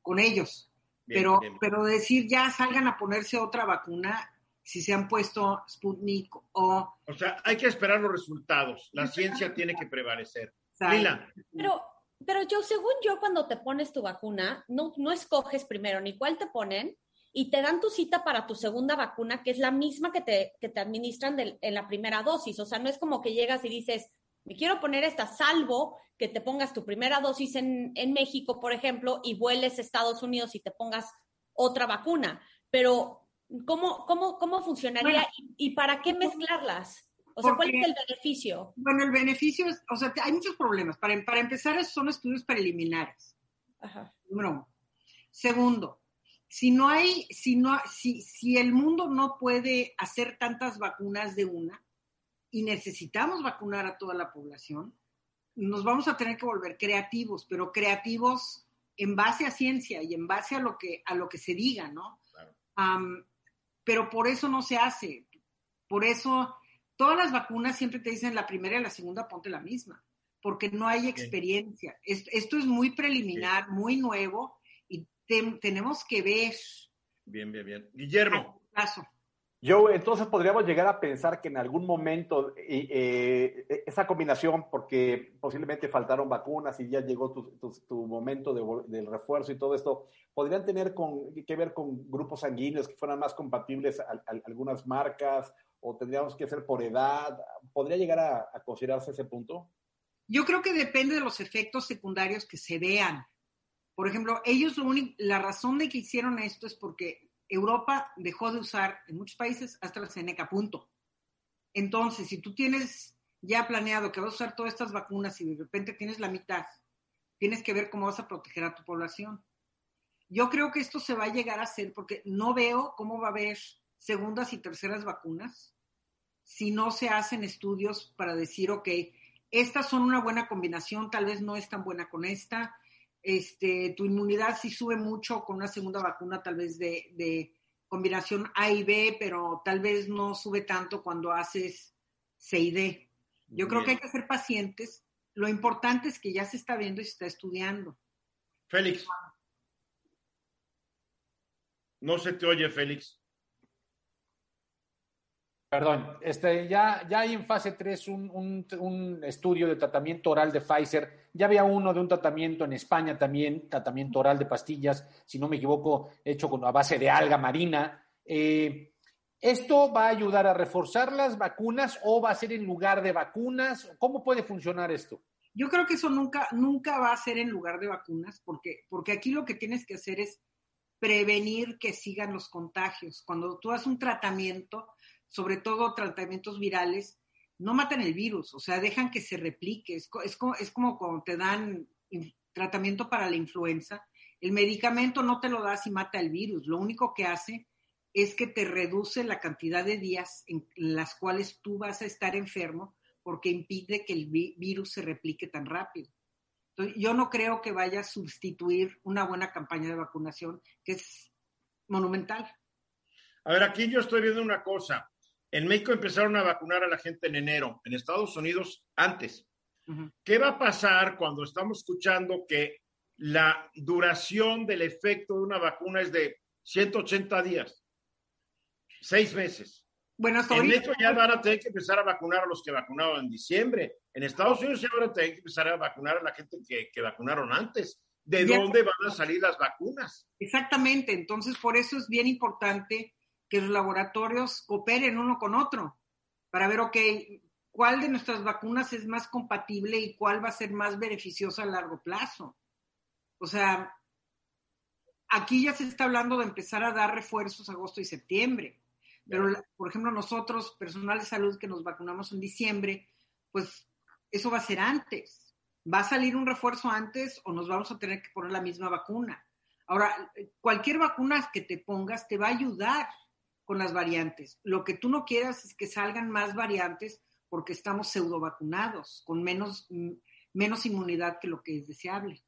con ellos. Bien, pero, bien. pero decir ya salgan a ponerse otra vacuna, si se han puesto Sputnik o... O sea, hay que esperar los resultados. La ciencia tiene que prevalecer. Lila. Pero, pero yo, según yo, cuando te pones tu vacuna, no, no escoges primero ni cuál te ponen, y te dan tu cita para tu segunda vacuna, que es la misma que te, que te administran de, en la primera dosis. O sea, no es como que llegas y dices, me quiero poner esta, salvo que te pongas tu primera dosis en, en México, por ejemplo, y vueles a Estados Unidos y te pongas otra vacuna. Pero, ¿cómo, cómo, cómo funcionaría bueno, ¿Y, ¿Y, para qué mezclarlas? O sea, ¿cuál es el beneficio? Bueno, el beneficio es, o sea, hay muchos problemas. Para, para empezar, son estudios preliminares. Ajá. Número uno. Segundo, si no hay, si no, si, si el mundo no puede hacer tantas vacunas de una y necesitamos vacunar a toda la población, nos vamos a tener que volver creativos, pero creativos en base a ciencia y en base a lo que, a lo que se diga, ¿no? Claro. Um, pero por eso no se hace. Por eso todas las vacunas siempre te dicen la primera y la segunda ponte la misma, porque no hay experiencia. Es, esto es muy preliminar, sí. muy nuevo te, tenemos que ver. Bien, bien, bien. Guillermo. Plazo. Yo, entonces podríamos llegar a pensar que en algún momento eh, eh, esa combinación, porque posiblemente faltaron vacunas y ya llegó tu, tu, tu momento de, del refuerzo y todo esto, podrían tener con, que ver con grupos sanguíneos que fueran más compatibles a, a, algunas marcas o tendríamos que hacer por edad. ¿Podría llegar a, a considerarse ese punto? Yo creo que depende de los efectos secundarios que se vean. Por ejemplo, ellos lo único, la razón de que hicieron esto es porque Europa dejó de usar en muchos países AstraZeneca, punto. Entonces, si tú tienes ya planeado que vas a usar todas estas vacunas y de repente tienes la mitad, tienes que ver cómo vas a proteger a tu población. Yo creo que esto se va a llegar a hacer porque no veo cómo va a haber segundas y terceras vacunas si no se hacen estudios para decir, ok, estas son una buena combinación, tal vez no es tan buena con esta, este, tu inmunidad sí sube mucho con una segunda vacuna, tal vez de, de, combinación A y B, pero tal vez no sube tanto cuando haces C y D. Yo Bien. creo que hay que ser pacientes. Lo importante es que ya se está viendo y se está estudiando. Félix. No se te oye, Félix. Perdón, este, ya, ya hay en fase 3 un, un, un, estudio de tratamiento oral de Pfizer. Ya había uno de un tratamiento en España también, tratamiento oral de pastillas, si no me equivoco, hecho con, a base de alga marina. Eh, ¿Esto va a ayudar a reforzar las vacunas o va a ser en lugar de vacunas? ¿Cómo puede funcionar esto? Yo creo que eso nunca, nunca va a ser en lugar de vacunas, porque, porque aquí lo que tienes que hacer es prevenir que sigan los contagios. Cuando tú haces un tratamiento, sobre todo tratamientos virales, no matan el virus, o sea, dejan que se replique. Es, es, como, es como cuando te dan tratamiento para la influenza. El medicamento no te lo das y mata el virus. Lo único que hace es que te reduce la cantidad de días en las cuales tú vas a estar enfermo porque impide que el vi virus se replique tan rápido. Yo no creo que vaya a sustituir una buena campaña de vacunación, que es monumental. A ver, aquí yo estoy viendo una cosa. En México empezaron a vacunar a la gente en enero, en Estados Unidos antes. Uh -huh. ¿Qué va a pasar cuando estamos escuchando que la duración del efecto de una vacuna es de 180 días? Seis meses. Bueno, en México ya van a tener que empezar a vacunar a los que vacunaron en diciembre. En Estados Unidos ya van a tener que empezar a vacunar a la gente que, que vacunaron antes. ¿De ya. dónde van a salir las vacunas? Exactamente. Entonces, por eso es bien importante que los laboratorios cooperen uno con otro para ver, ok, cuál de nuestras vacunas es más compatible y cuál va a ser más beneficiosa a largo plazo. O sea, aquí ya se está hablando de empezar a dar refuerzos agosto y septiembre, pero, por ejemplo, nosotros, personal de salud que nos vacunamos en diciembre, pues eso va a ser antes. ¿Va a salir un refuerzo antes o nos vamos a tener que poner la misma vacuna? Ahora, cualquier vacuna que te pongas te va a ayudar con las variantes. Lo que tú no quieras es que salgan más variantes porque estamos pseudo vacunados, con menos, menos inmunidad que lo que es deseable.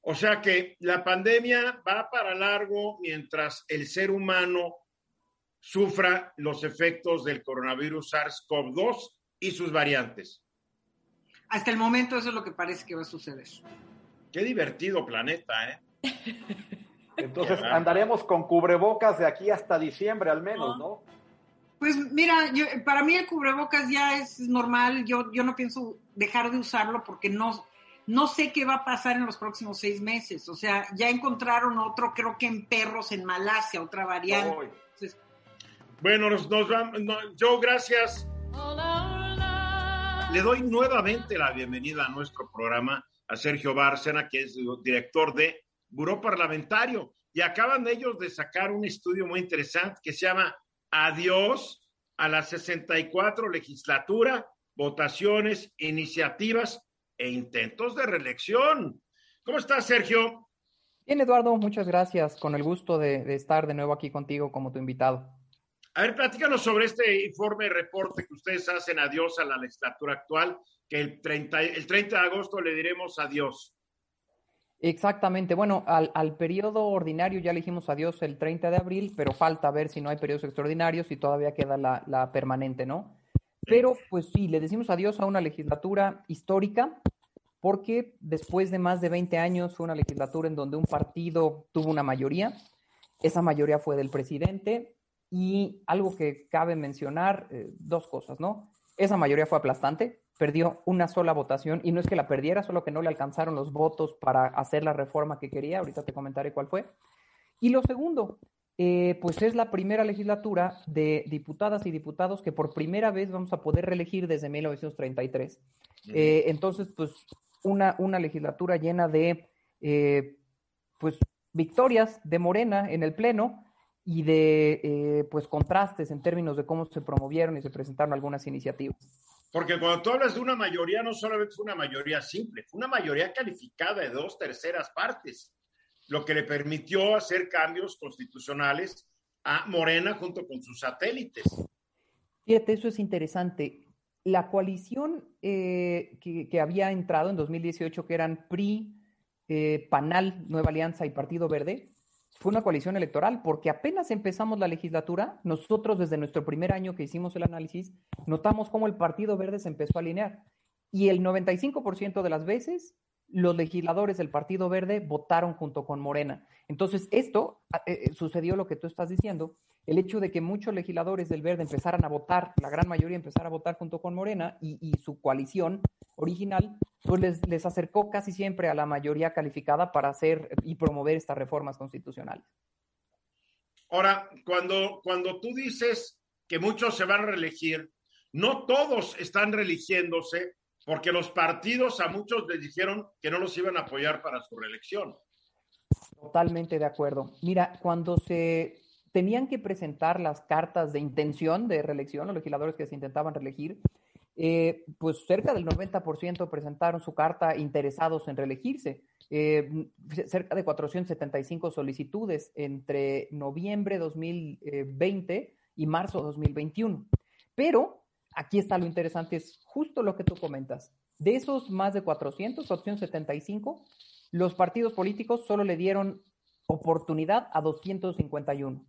O sea que la pandemia va para largo mientras el ser humano sufra los efectos del coronavirus SARS-CoV-2 y sus variantes. Hasta el momento eso es lo que parece que va a suceder. Qué divertido planeta, ¿eh? Entonces andaremos con cubrebocas de aquí hasta diciembre al menos, ¿no? Pues mira, yo, para mí el cubrebocas ya es normal, yo, yo no pienso dejar de usarlo porque no, no sé qué va a pasar en los próximos seis meses. O sea, ya encontraron otro, creo que en perros en Malasia, otra variante. bueno, nos, nos vamos. Joe, gracias. Le doy nuevamente la bienvenida a nuestro programa a Sergio Bárcena, que es director de Buró Parlamentario. Y acaban ellos de sacar un estudio muy interesante que se llama Adiós a la 64 legislatura, votaciones, iniciativas e intentos de reelección. ¿Cómo estás, Sergio? Bien, Eduardo, muchas gracias. Con el gusto de, estar de nuevo aquí contigo como tu invitado. A ver, platícanos sobre este informe, reporte que ustedes hacen adiós a la legislatura actual, que el 30, el 30 de agosto le diremos adiós. Exactamente. Bueno, al, al, periodo ordinario ya le dijimos adiós el 30 de abril, pero falta ver si no hay periodos extraordinarios y todavía queda la, la permanente, ¿no? Pero pues sí, le decimos adiós a una legislatura histórica porque después de más de 20 años fue una legislatura en donde un partido tuvo una mayoría. Esa mayoría fue del presidente y algo que cabe mencionar, eh, dos cosas, ¿no? Esa mayoría fue aplastante, perdió una sola votación y no es que la perdiera, solo que no le alcanzaron los votos para hacer la reforma que quería, ahorita te comentaré cuál fue. Y lo segundo, eh, pues es la primera legislatura de diputadas y diputados que por primera vez vamos a poder reelegir desde 1933. Eh, entonces, pues una, una legislatura llena de eh, pues victorias de Morena en el Pleno y de pues contrastes en términos de cómo se promovieron y se presentaron algunas iniciativas. Porque cuando tú hablas de una mayoría, no solamente fue una mayoría simple, fue una mayoría calificada de dos terceras partes lo que le permitió hacer cambios constitucionales a Morena junto con sus satélites. Fíjate, eso es interesante. La coalición eh, que, había entrado en 2018, que eran PRI, eh, PANAL, Nueva Alianza y Partido Verde, fue una coalición electoral porque apenas empezamos la legislatura, nosotros desde nuestro primer año que hicimos el análisis, notamos cómo el Partido Verde se empezó a alinear. Y el 95% de las veces los legisladores del Partido Verde votaron junto con Morena. Entonces, esto eh, eh, sucedió lo que tú estás diciendo, el hecho de que muchos legisladores del Verde empezaran a votar, la gran mayoría empezara a votar junto con Morena y, su coalición original, pues les, les, acercó casi siempre a la mayoría calificada para hacer y promover estas reformas constitucionales. Ahora, cuando, cuando tú dices que muchos se van a reelegir, no todos están reeligiéndose porque los partidos a muchos les dijeron que no los iban a apoyar para su reelección. Totalmente de acuerdo. Mira, cuando se tenían que presentar las cartas de intención de reelección, los legisladores que se intentaban reelegir, eh, pues cerca del 90% presentaron su carta interesados en reelegirse. Eh, cerca de 475 solicitudes entre noviembre 2020 y marzo 2021. Pero aquí está lo interesante, es justo lo que tú comentas. De esos más de 400, 475, los partidos políticos solo le dieron oportunidad a 251.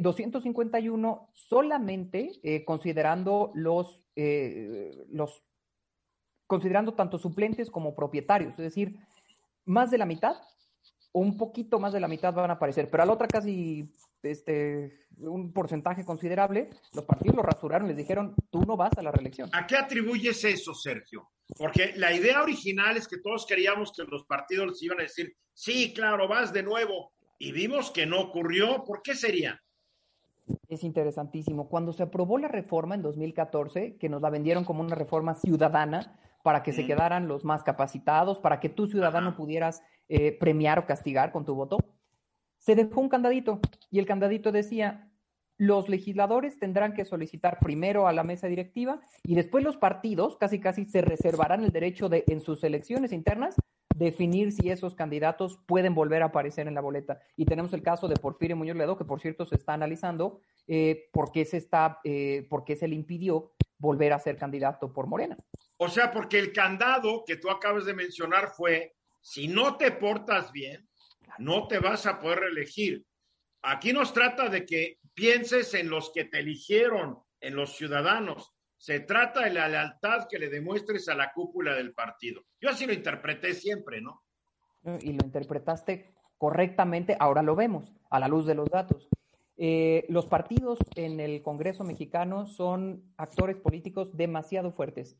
251 eh, solamente eh, considerando los, eh, los, considerando tanto suplentes como propietarios, es decir, más de la mitad o un poquito más de la mitad van a aparecer, pero a la otra casi este, un porcentaje considerable, los partidos lo rasuraron, les dijeron, tú no vas a la reelección. ¿A qué atribuyes eso, Sergio? Porque la idea original es que todos queríamos que los partidos les iban a decir, sí, claro, vas de nuevo, y vimos que no ocurrió. ¿Por qué sería? Es interesantísimo. Cuando se aprobó la reforma en 2014, que nos la vendieron como una reforma ciudadana, para que se quedaran los más capacitados, para que tú ciudadano pudieras eh, premiar o castigar con tu voto, se dejó un candadito y el candadito decía, los legisladores tendrán que solicitar primero a la mesa directiva y después los partidos casi casi se reservarán el derecho de en sus elecciones internas definir si esos candidatos pueden volver a aparecer en la boleta. Y tenemos el caso de Porfirio Muñoz Ledo, que por cierto se está analizando eh, por, qué se está, eh, se le impidió volver a ser candidato por Morena. O sea, porque el candado que tú acabas de mencionar fue, si no te portas bien, no te vas a poder reelegir. Aquí nos trata de que pienses en los que te eligieron, en los ciudadanos. Se trata de la lealtad que le demuestres a la cúpula del partido. Yo así lo interpreté siempre, ¿no? Y lo interpretaste correctamente, ahora lo vemos, a la luz de los datos. Eh, los partidos en el Congreso mexicano son actores políticos demasiado fuertes.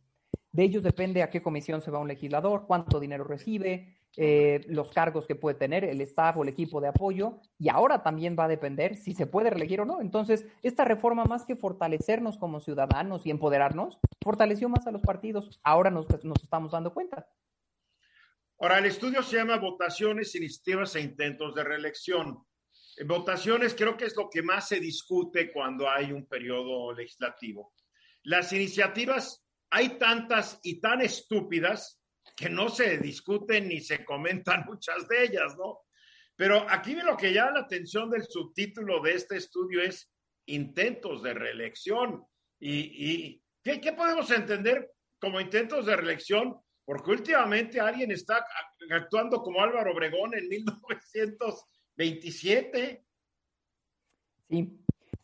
De ellos depende a qué comisión se va un legislador, cuánto dinero recibe, eh, los cargos que puede tener, el staff o el equipo de apoyo, y ahora también va a depender si se puede reelegir o no. Entonces, esta reforma, más que fortalecernos como ciudadanos y empoderarnos, fortaleció más a los partidos. Ahora nos, nos estamos dando cuenta. Ahora, el estudio se llama Votaciones, Iniciativas e Intentos de Reelección. Votaciones creo que es lo que más se discute cuando hay un periodo legislativo. Las iniciativas, hay tantas y tan estúpidas que no se discuten ni se comentan muchas de ellas, ¿no? Pero aquí lo que llama la atención del subtítulo de este estudio es intentos de reelección. ¿Y, ¿qué, ¿qué, podemos entender como intentos de reelección? Porque últimamente alguien está actuando como Álvaro Obregón en 1927. Sí,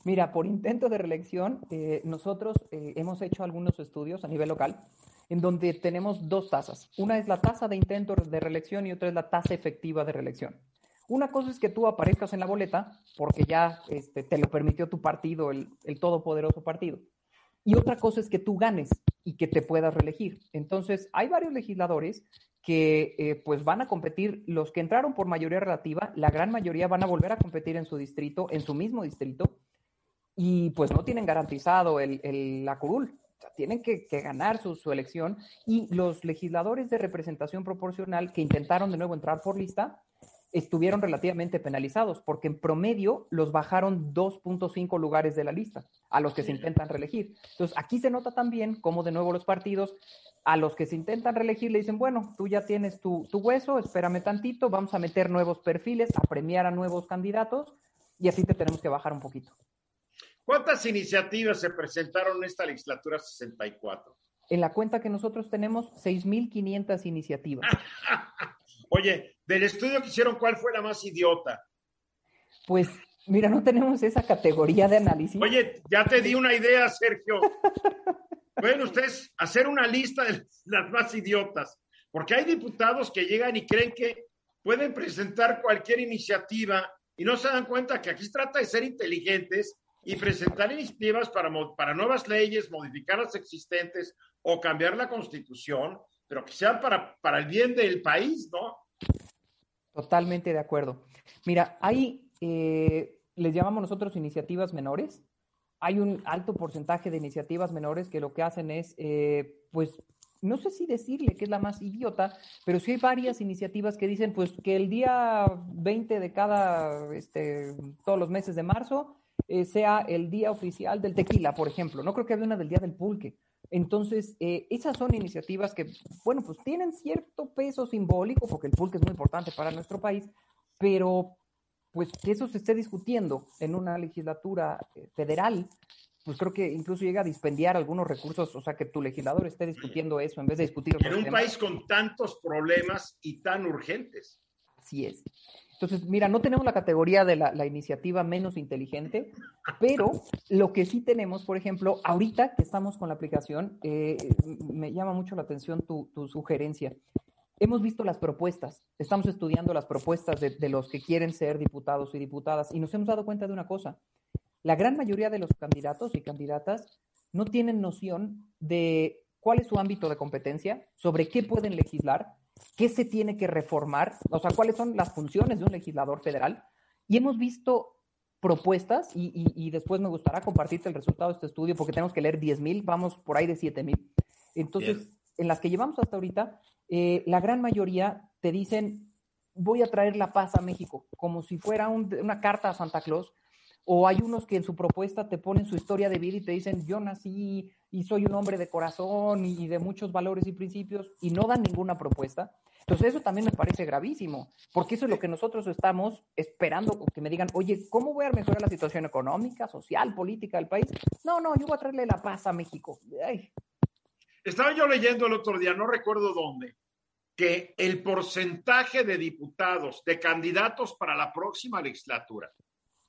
mira, por intento de reelección, eh, nosotros eh, hemos hecho algunos estudios a nivel local en donde tenemos dos tasas. Una es la tasa de intento de reelección y otra es la tasa efectiva de reelección. Una cosa es que tú aparezcas en la boleta porque ya este, te lo permitió tu partido, el, todopoderoso partido. Y otra cosa es que tú ganes y que te puedas reelegir. Entonces, hay varios legisladores que eh, pues van a competir, los que entraron por mayoría relativa, la gran mayoría van a volver a competir en su distrito, en su mismo distrito, y pues no tienen garantizado el, el, la curul tienen que, ganar su, elección y los legisladores de representación proporcional que intentaron de nuevo entrar por lista estuvieron relativamente penalizados porque en promedio los bajaron 2.5 lugares de la lista a los que se intentan reelegir. Entonces, aquí se nota también cómo de nuevo los partidos a los que se intentan reelegir le dicen, bueno, tú ya tienes tu, tu hueso, espérame tantito, vamos a meter nuevos perfiles, a premiar a nuevos candidatos y así te tenemos que bajar un poquito. ¿Cuántas iniciativas se presentaron en esta legislatura 64? En la cuenta que nosotros tenemos, 6.500 iniciativas. Oye, del estudio que hicieron, ¿cuál fue la más idiota? Pues, mira, no tenemos esa categoría de análisis. Oye, ya te di una idea, Sergio. Pueden ustedes hacer una lista de las más idiotas, porque hay diputados que llegan y creen que pueden presentar cualquier iniciativa y no se dan cuenta que aquí se trata de ser inteligentes y presentar iniciativas para, para nuevas leyes, modificar las existentes o cambiar la constitución, pero que sean para, para el bien del país, ¿no? Totalmente de acuerdo. Mira, hay, eh, les llamamos nosotros iniciativas menores. Hay un alto porcentaje de iniciativas menores que lo que hacen es, eh, pues, no sé si decirle que es la más idiota, pero sí hay varias iniciativas que dicen, pues, que el día 20 de cada, este, todos los meses de marzo, eh, sea el día oficial del tequila, por ejemplo. No creo que haya una del día del pulque. Entonces, eh, esas son iniciativas que, bueno, pues tienen cierto peso simbólico, porque el pulque es muy importante para nuestro país, pero pues que eso se esté discutiendo en una legislatura eh, federal, pues creo que incluso llega a dispendiar algunos recursos, o sea, que tu legislador esté discutiendo eso en vez de discutir... En un país con tantos problemas y tan urgentes. Así es. Entonces, mira, no tenemos la categoría de la, iniciativa menos inteligente, pero lo que sí tenemos, por ejemplo, ahorita que estamos con la aplicación, eh, me llama mucho la atención tu, sugerencia. Hemos visto las propuestas, estamos estudiando las propuestas de, de los que quieren ser diputados y diputadas y nos hemos dado cuenta de una cosa. La gran mayoría de los candidatos y candidatas no tienen noción de cuál es su ámbito de competencia, sobre qué pueden legislar qué se tiene que reformar, o sea, cuáles son las funciones de un legislador federal. Y hemos visto propuestas, y, después me gustará compartirte el resultado de este estudio, porque tenemos que leer 10.000, vamos por ahí de 7.000. Entonces, en las que llevamos hasta ahorita, eh, la gran mayoría te dicen, voy a traer la paz a México, como si fuera una carta a Santa Claus, O hay unos que en su propuesta te ponen su historia de vida y te dicen, yo nací y soy un hombre de corazón y de muchos valores y principios y no dan ninguna propuesta. Entonces eso también me parece gravísimo, porque eso es lo que nosotros estamos esperando, que me digan, oye, ¿cómo voy a mejorar la situación económica, social, política del país? No, no, yo voy a traerle la paz a México. Estaba yo leyendo el otro día, no recuerdo dónde, que el porcentaje de diputados, de candidatos para la próxima legislatura,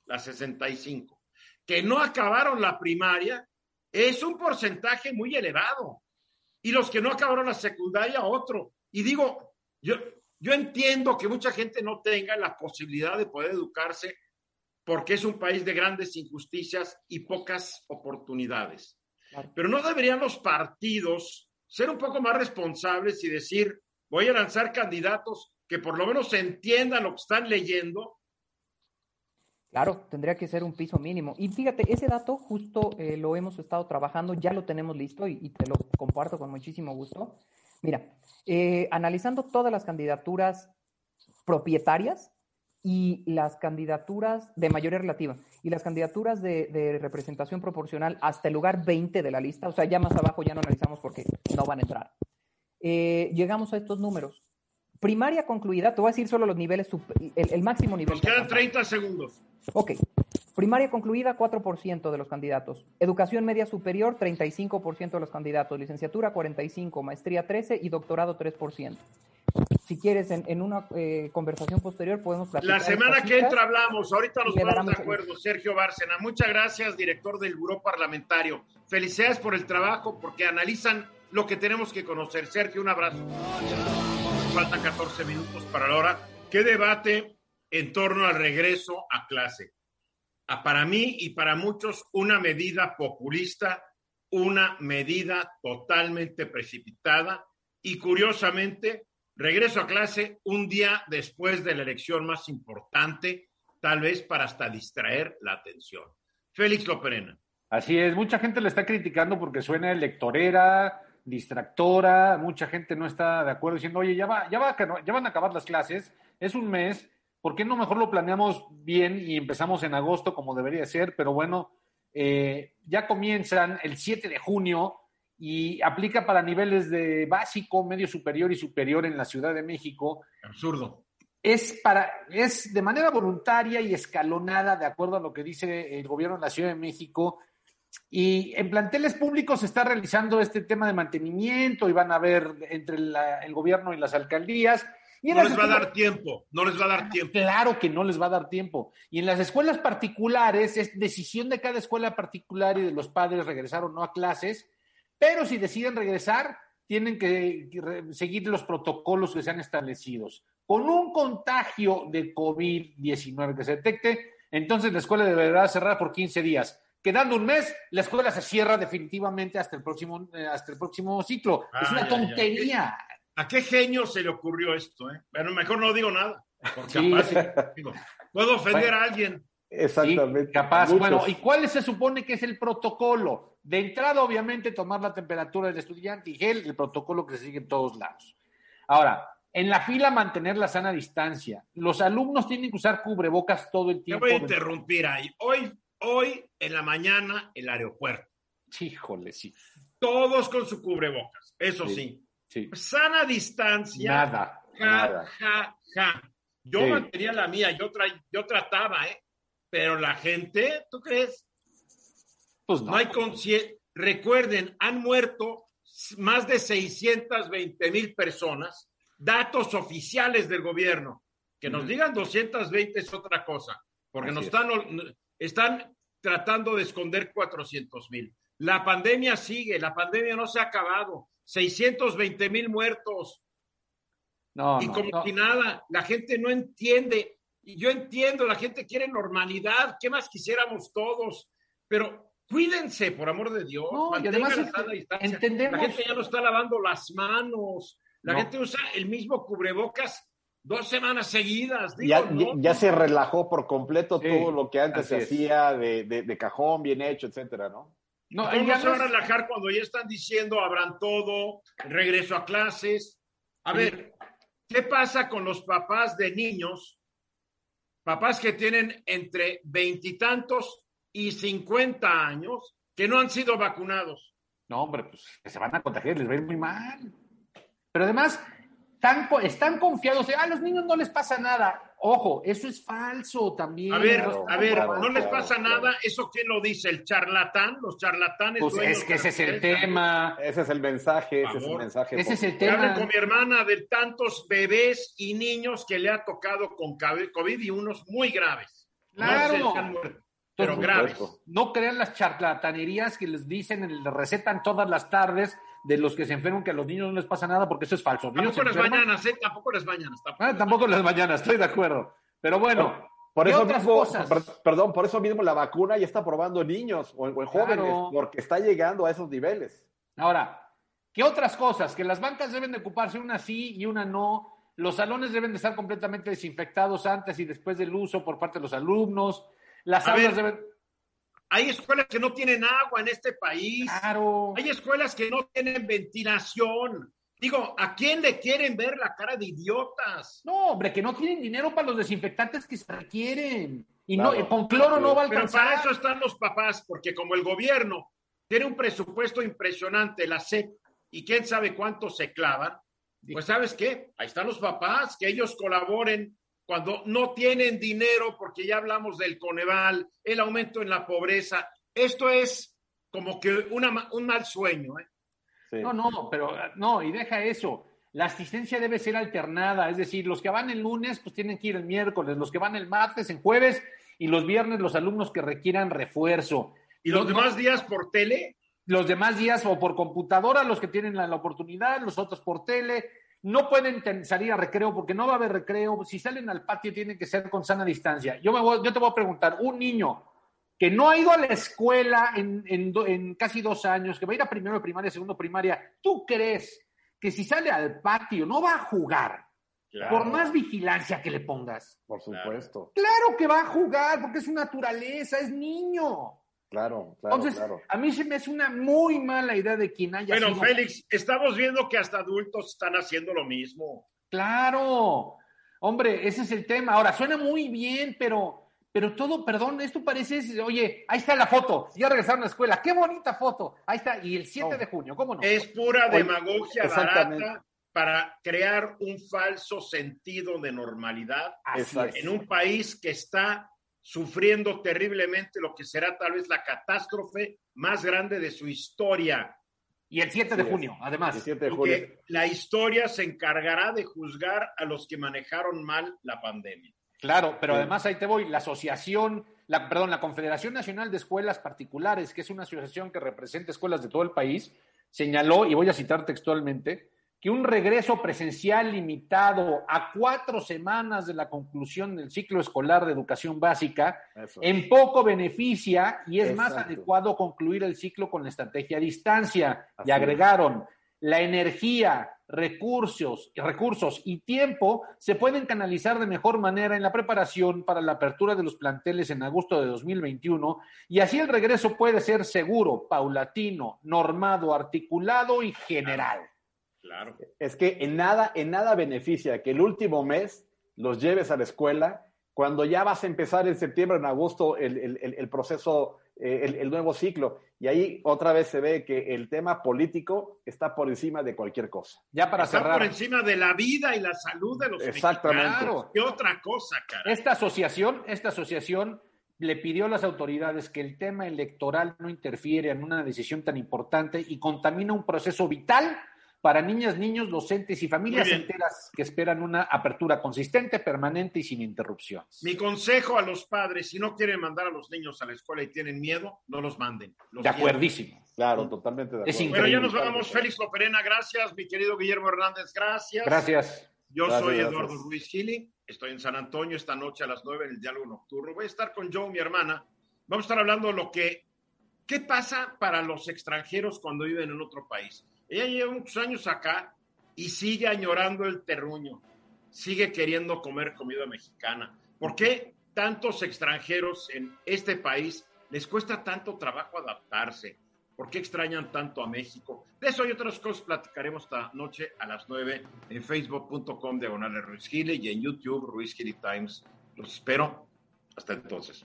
la 65, que no acabaron la primaria, es un porcentaje muy elevado. Y los que no acabaron la secundaria, otro. Y digo, yo, yo entiendo que mucha gente no tenga la posibilidad de poder educarse porque es un país de grandes injusticias y pocas oportunidades. Pero no deberían los partidos ser un poco más responsables y decir, voy a lanzar candidatos que por lo menos entiendan lo que están leyendo Claro, tendría que ser un piso mínimo. Y fíjate, ese dato justo eh, lo hemos estado trabajando, ya lo tenemos listo y, te lo comparto con muchísimo gusto. Mira, eh, analizando todas las candidaturas propietarias y las candidaturas de mayoría relativa y las candidaturas de, representación proporcional hasta el lugar 20 de la lista, o sea, ya más abajo ya no analizamos porque no van a entrar. Eh, llegamos a estos números. Primaria concluida, te voy a decir solo los niveles, el, el máximo nivel. Nos quedan 30 segundos. Ok. Primaria concluida, 4% de los candidatos. Educación media superior, 35% de los candidatos. Licenciatura, 45%. Maestría, 13%. Y doctorado, 3%. Si quieres, en, una eh, conversación posterior podemos platicar. La semana que entra hablamos. Ahorita nos ponemos de acuerdo. Sergio Bárcena. Muchas gracias, director del Buró Parlamentario. Felicidades por el trabajo porque analizan lo que tenemos que conocer. Sergio, un abrazo. Faltan 14 minutos para la hora. ¿Qué debate en torno al regreso a clase? para mí y para muchos, una medida populista, una medida totalmente precipitada y curiosamente, regreso a clase un día después de la elección más importante, tal vez para hasta distraer la atención. Félix Loperena. Así es, mucha gente le está criticando porque suena electorera, distractora, mucha gente no está de acuerdo diciendo, oye, ya, va, ya, va, ya van a acabar las clases, es un mes, ¿por qué no mejor lo planeamos bien y empezamos en agosto como debería ser? Pero bueno, eh, ya comienzan el 7 de junio y aplica para niveles de básico, medio superior y superior en la Ciudad de México. Absurdo. Es, para, es de manera voluntaria y escalonada, de acuerdo a lo que dice el gobierno de la Ciudad de México, y en planteles públicos se está realizando este tema de mantenimiento y van a ver entre el gobierno y las alcaldías. Y no les va a dar tiempo, no les va a dar tiempo. Claro que no les va a dar tiempo. Y en las escuelas particulares es decisión de cada escuela particular y de los padres regresar o no a clases, pero si deciden regresar, tienen que seguir los protocolos que se han establecidos. Con un contagio de COVID-19 que se detecte, entonces la escuela deberá cerrar por 15 días quedando un mes, la escuela se cierra definitivamente hasta el próximo, eh, hasta el próximo ciclo. es una tontería. ¿A qué genio se le ocurrió esto? Eh? Bueno, mejor no digo nada. Porque puedo ofender a alguien. Exactamente. capaz. Bueno, ¿y cuál se supone que es el protocolo? De entrada, obviamente, tomar la temperatura del estudiante y gel, el protocolo que se sigue en todos lados. Ahora, en la fila mantener la sana distancia. Los alumnos tienen que usar cubrebocas todo el tiempo. Te voy a interrumpir ahí. Hoy hoy en la mañana el aeropuerto. Híjole, sí. Todos con su cubrebocas, eso sí. sí. Sana distancia. Nada. Ja, ja, ja. Yo mantenía la mía, yo, yo trataba, ¿eh? Pero la gente, ¿tú crees? Pues no. hay conciencia. Recuerden, han muerto más de 620 mil personas, datos oficiales del gobierno. Que nos digan 220 es otra cosa, porque nos están, están tratando de esconder 400 mil. La pandemia sigue, la pandemia no se ha acabado. 620 mil muertos. No, y como si nada, la gente no entiende. Y yo entiendo, la gente quiere normalidad. ¿Qué más quisiéramos todos? Pero cuídense, por amor de Dios. y además entendemos. La gente ya no está lavando las manos. La gente usa el mismo cubrebocas dos semanas seguidas. ya, se relajó por completo todo lo que antes se hacía de, cajón, bien hecho, etcétera, ¿no? No, ¿Cómo se va a relajar cuando ya están diciendo habrán todo, regreso a clases? A ver, ¿qué pasa con los papás de niños papás que tienen entre veintitantos y cincuenta años que no han sido vacunados. No, hombre, pues que se van a contagiar, les va a ir muy mal. Pero además, tan, co- están confiados, de, ah, a los niños no les pasa nada. Ojo, eso es falso también. A ver, No, a ver, claro, no les pasa claro. nada. ¿Eso quién lo dice? ¿El charlatán? ¿Los charlatanes? Pues es que ese es el tema. Ese es el mensaje, ese es el mensaje. Ese es el hablen tema. con mi hermana de tantos bebés y niños que le ha tocado con COVID y unos muy graves. Claro. No pero graves. supuesto. No crean las charlatanerías que les dicen, les recetan todas las tardes de los que se enferman que a los niños no les pasa nada porque eso es falso. Tampoco las mañanas, ¿eh? Tampoco las mañanas. Tampoco. Ah, tampoco las mañanas, estoy de acuerdo. Pero bueno, Por ¿qué eso otras mismo, cosas? per- perdón, por eso mismo la vacuna ya está probando en niños o en, o en jóvenes, Claro. porque está llegando a esos niveles. Ahora, ¿qué otras cosas? Que las bancas deben de ocuparse una sí y una no. Los salones deben de estar completamente desinfectados antes y después del uso por parte de los alumnos. Las A aulas ver. deben... Hay escuelas que no tienen agua en este país. Claro. Hay escuelas que no tienen ventilación. Digo, ¿a quién le quieren ver la cara de idiotas? No, hombre, que no tienen dinero para los desinfectantes que se requieren. Y no, Claro. eh, con cloro no va a Pero alcanzar. para eso están los papás, porque como el gobierno tiene un presupuesto impresionante, la SEP, y quién sabe cuánto se clavan, pues ¿sabes qué? Ahí están los papás, que ellos colaboren cuando no tienen dinero, porque ya hablamos del Coneval, el aumento en la pobreza. Esto es como que una ma- un mal sueño. ¿eh? Sí. No, no, pero no, y deja eso. La asistencia debe ser alternada, es decir, los que van el lunes, pues tienen que ir el miércoles, los que van el martes, en jueves, y los viernes los alumnos que requieran refuerzo. Y los demás no, días por tele, los demás días o por computadora, los que tienen la, la oportunidad, los otros por tele. No pueden salir a recreo porque no va a haber recreo. Si salen al patio tienen que ser con sana distancia. Yo, me voy- yo te voy a preguntar, un niño que no ha ido a la escuela en, en do- en casi dos años, que va a ir a primero de primaria, segundo de primaria, ¿tú crees que si sale al patio no va a jugar? Por más vigilancia que le pongas. Por supuesto. Claro que va a jugar porque es su naturaleza, es niño. Claro, claro, Entonces, claro. a mí se me hace una muy mala idea de quien haya bueno, sido- Félix, estamos viendo que hasta adultos están haciendo lo mismo. Claro. Hombre, ese es el tema. Ahora, suena muy bien, pero, pero todo, perdón, esto parece, oye, ahí está la foto, ya regresaron a la escuela, qué bonita foto, ahí está, y el 7 No. de junio, ¿cómo no? Es pura Oye, demagogia barata para crear un falso sentido de normalidad Así exacto. es. en un país que está sufriendo terriblemente lo que será tal vez la catástrofe más grande de su historia. Y el 7 de junio, además. 17 de que la historia se encargará de juzgar a los que manejaron mal la pandemia. Claro, pero Sí. además ahí te voy, la asociación, la, perdón, la Confederación Nacional de Escuelas Particulares, que es una asociación que representa escuelas de todo el país, señaló, y voy a citar textualmente, que un regreso presencial limitado a cuatro semanas de la conclusión del ciclo escolar de educación básica Eso. en poco beneficia y es más adecuado concluir el ciclo con la estrategia a distancia. Así y agregaron, la energía, recursos, recursos y tiempo se pueden canalizar de mejor manera en la preparación para la apertura de los planteles en agosto de 2021 y así el regreso puede ser seguro, paulatino, normado, articulado y general. Claro. Es que en nada, en nada beneficia que el último mes los lleves a la escuela cuando ya vas a empezar en septiembre, en agosto, el, el- el- proceso, eh, el, el nuevo ciclo. Y ahí otra vez se ve que el tema político está por encima de cualquier cosa. Ya para Está cerrar. por encima de la vida y la salud de los Exactamente. mexicanos. ¿Qué otra cosa, cara? Esta asociación, esta asociación le pidió a las autoridades que el tema electoral no interfiere en una decisión tan importante y contamina un proceso vital para niñas, niños, docentes y familias enteras que esperan una apertura consistente, permanente y sin interrupciones. Mi consejo a los padres, si no quieren mandar a los niños a la escuela y tienen miedo, no los manden. Los De acuerdísimo. Claro, totalmente de Es acuerdo. Bueno, ya nos Increíble. vamos. Félix Loperena, gracias. Mi querido Guillermo Hernández, gracias. Gracias. Yo Gracias, soy gracias. Eduardo Ruiz Gili. Estoy en San Antonio esta noche a las 9 en el Diálogo Nocturno. Voy a estar con Joe, mi hermana. Vamos a estar hablando de lo que... ¿Qué pasa para los extranjeros cuando viven en otro país? Ella lleva muchos años acá y sigue añorando el terruño. Sigue queriendo comer comida mexicana. ¿Por qué tantos extranjeros en este país les cuesta tanto trabajo adaptarse? ¿Por qué extrañan tanto a México? De eso y otras cosas platicaremos esta noche a las 9 en facebook.com diagonal Ruiz Gili y en YouTube Ruiz Gili Times Los espero. Hasta entonces.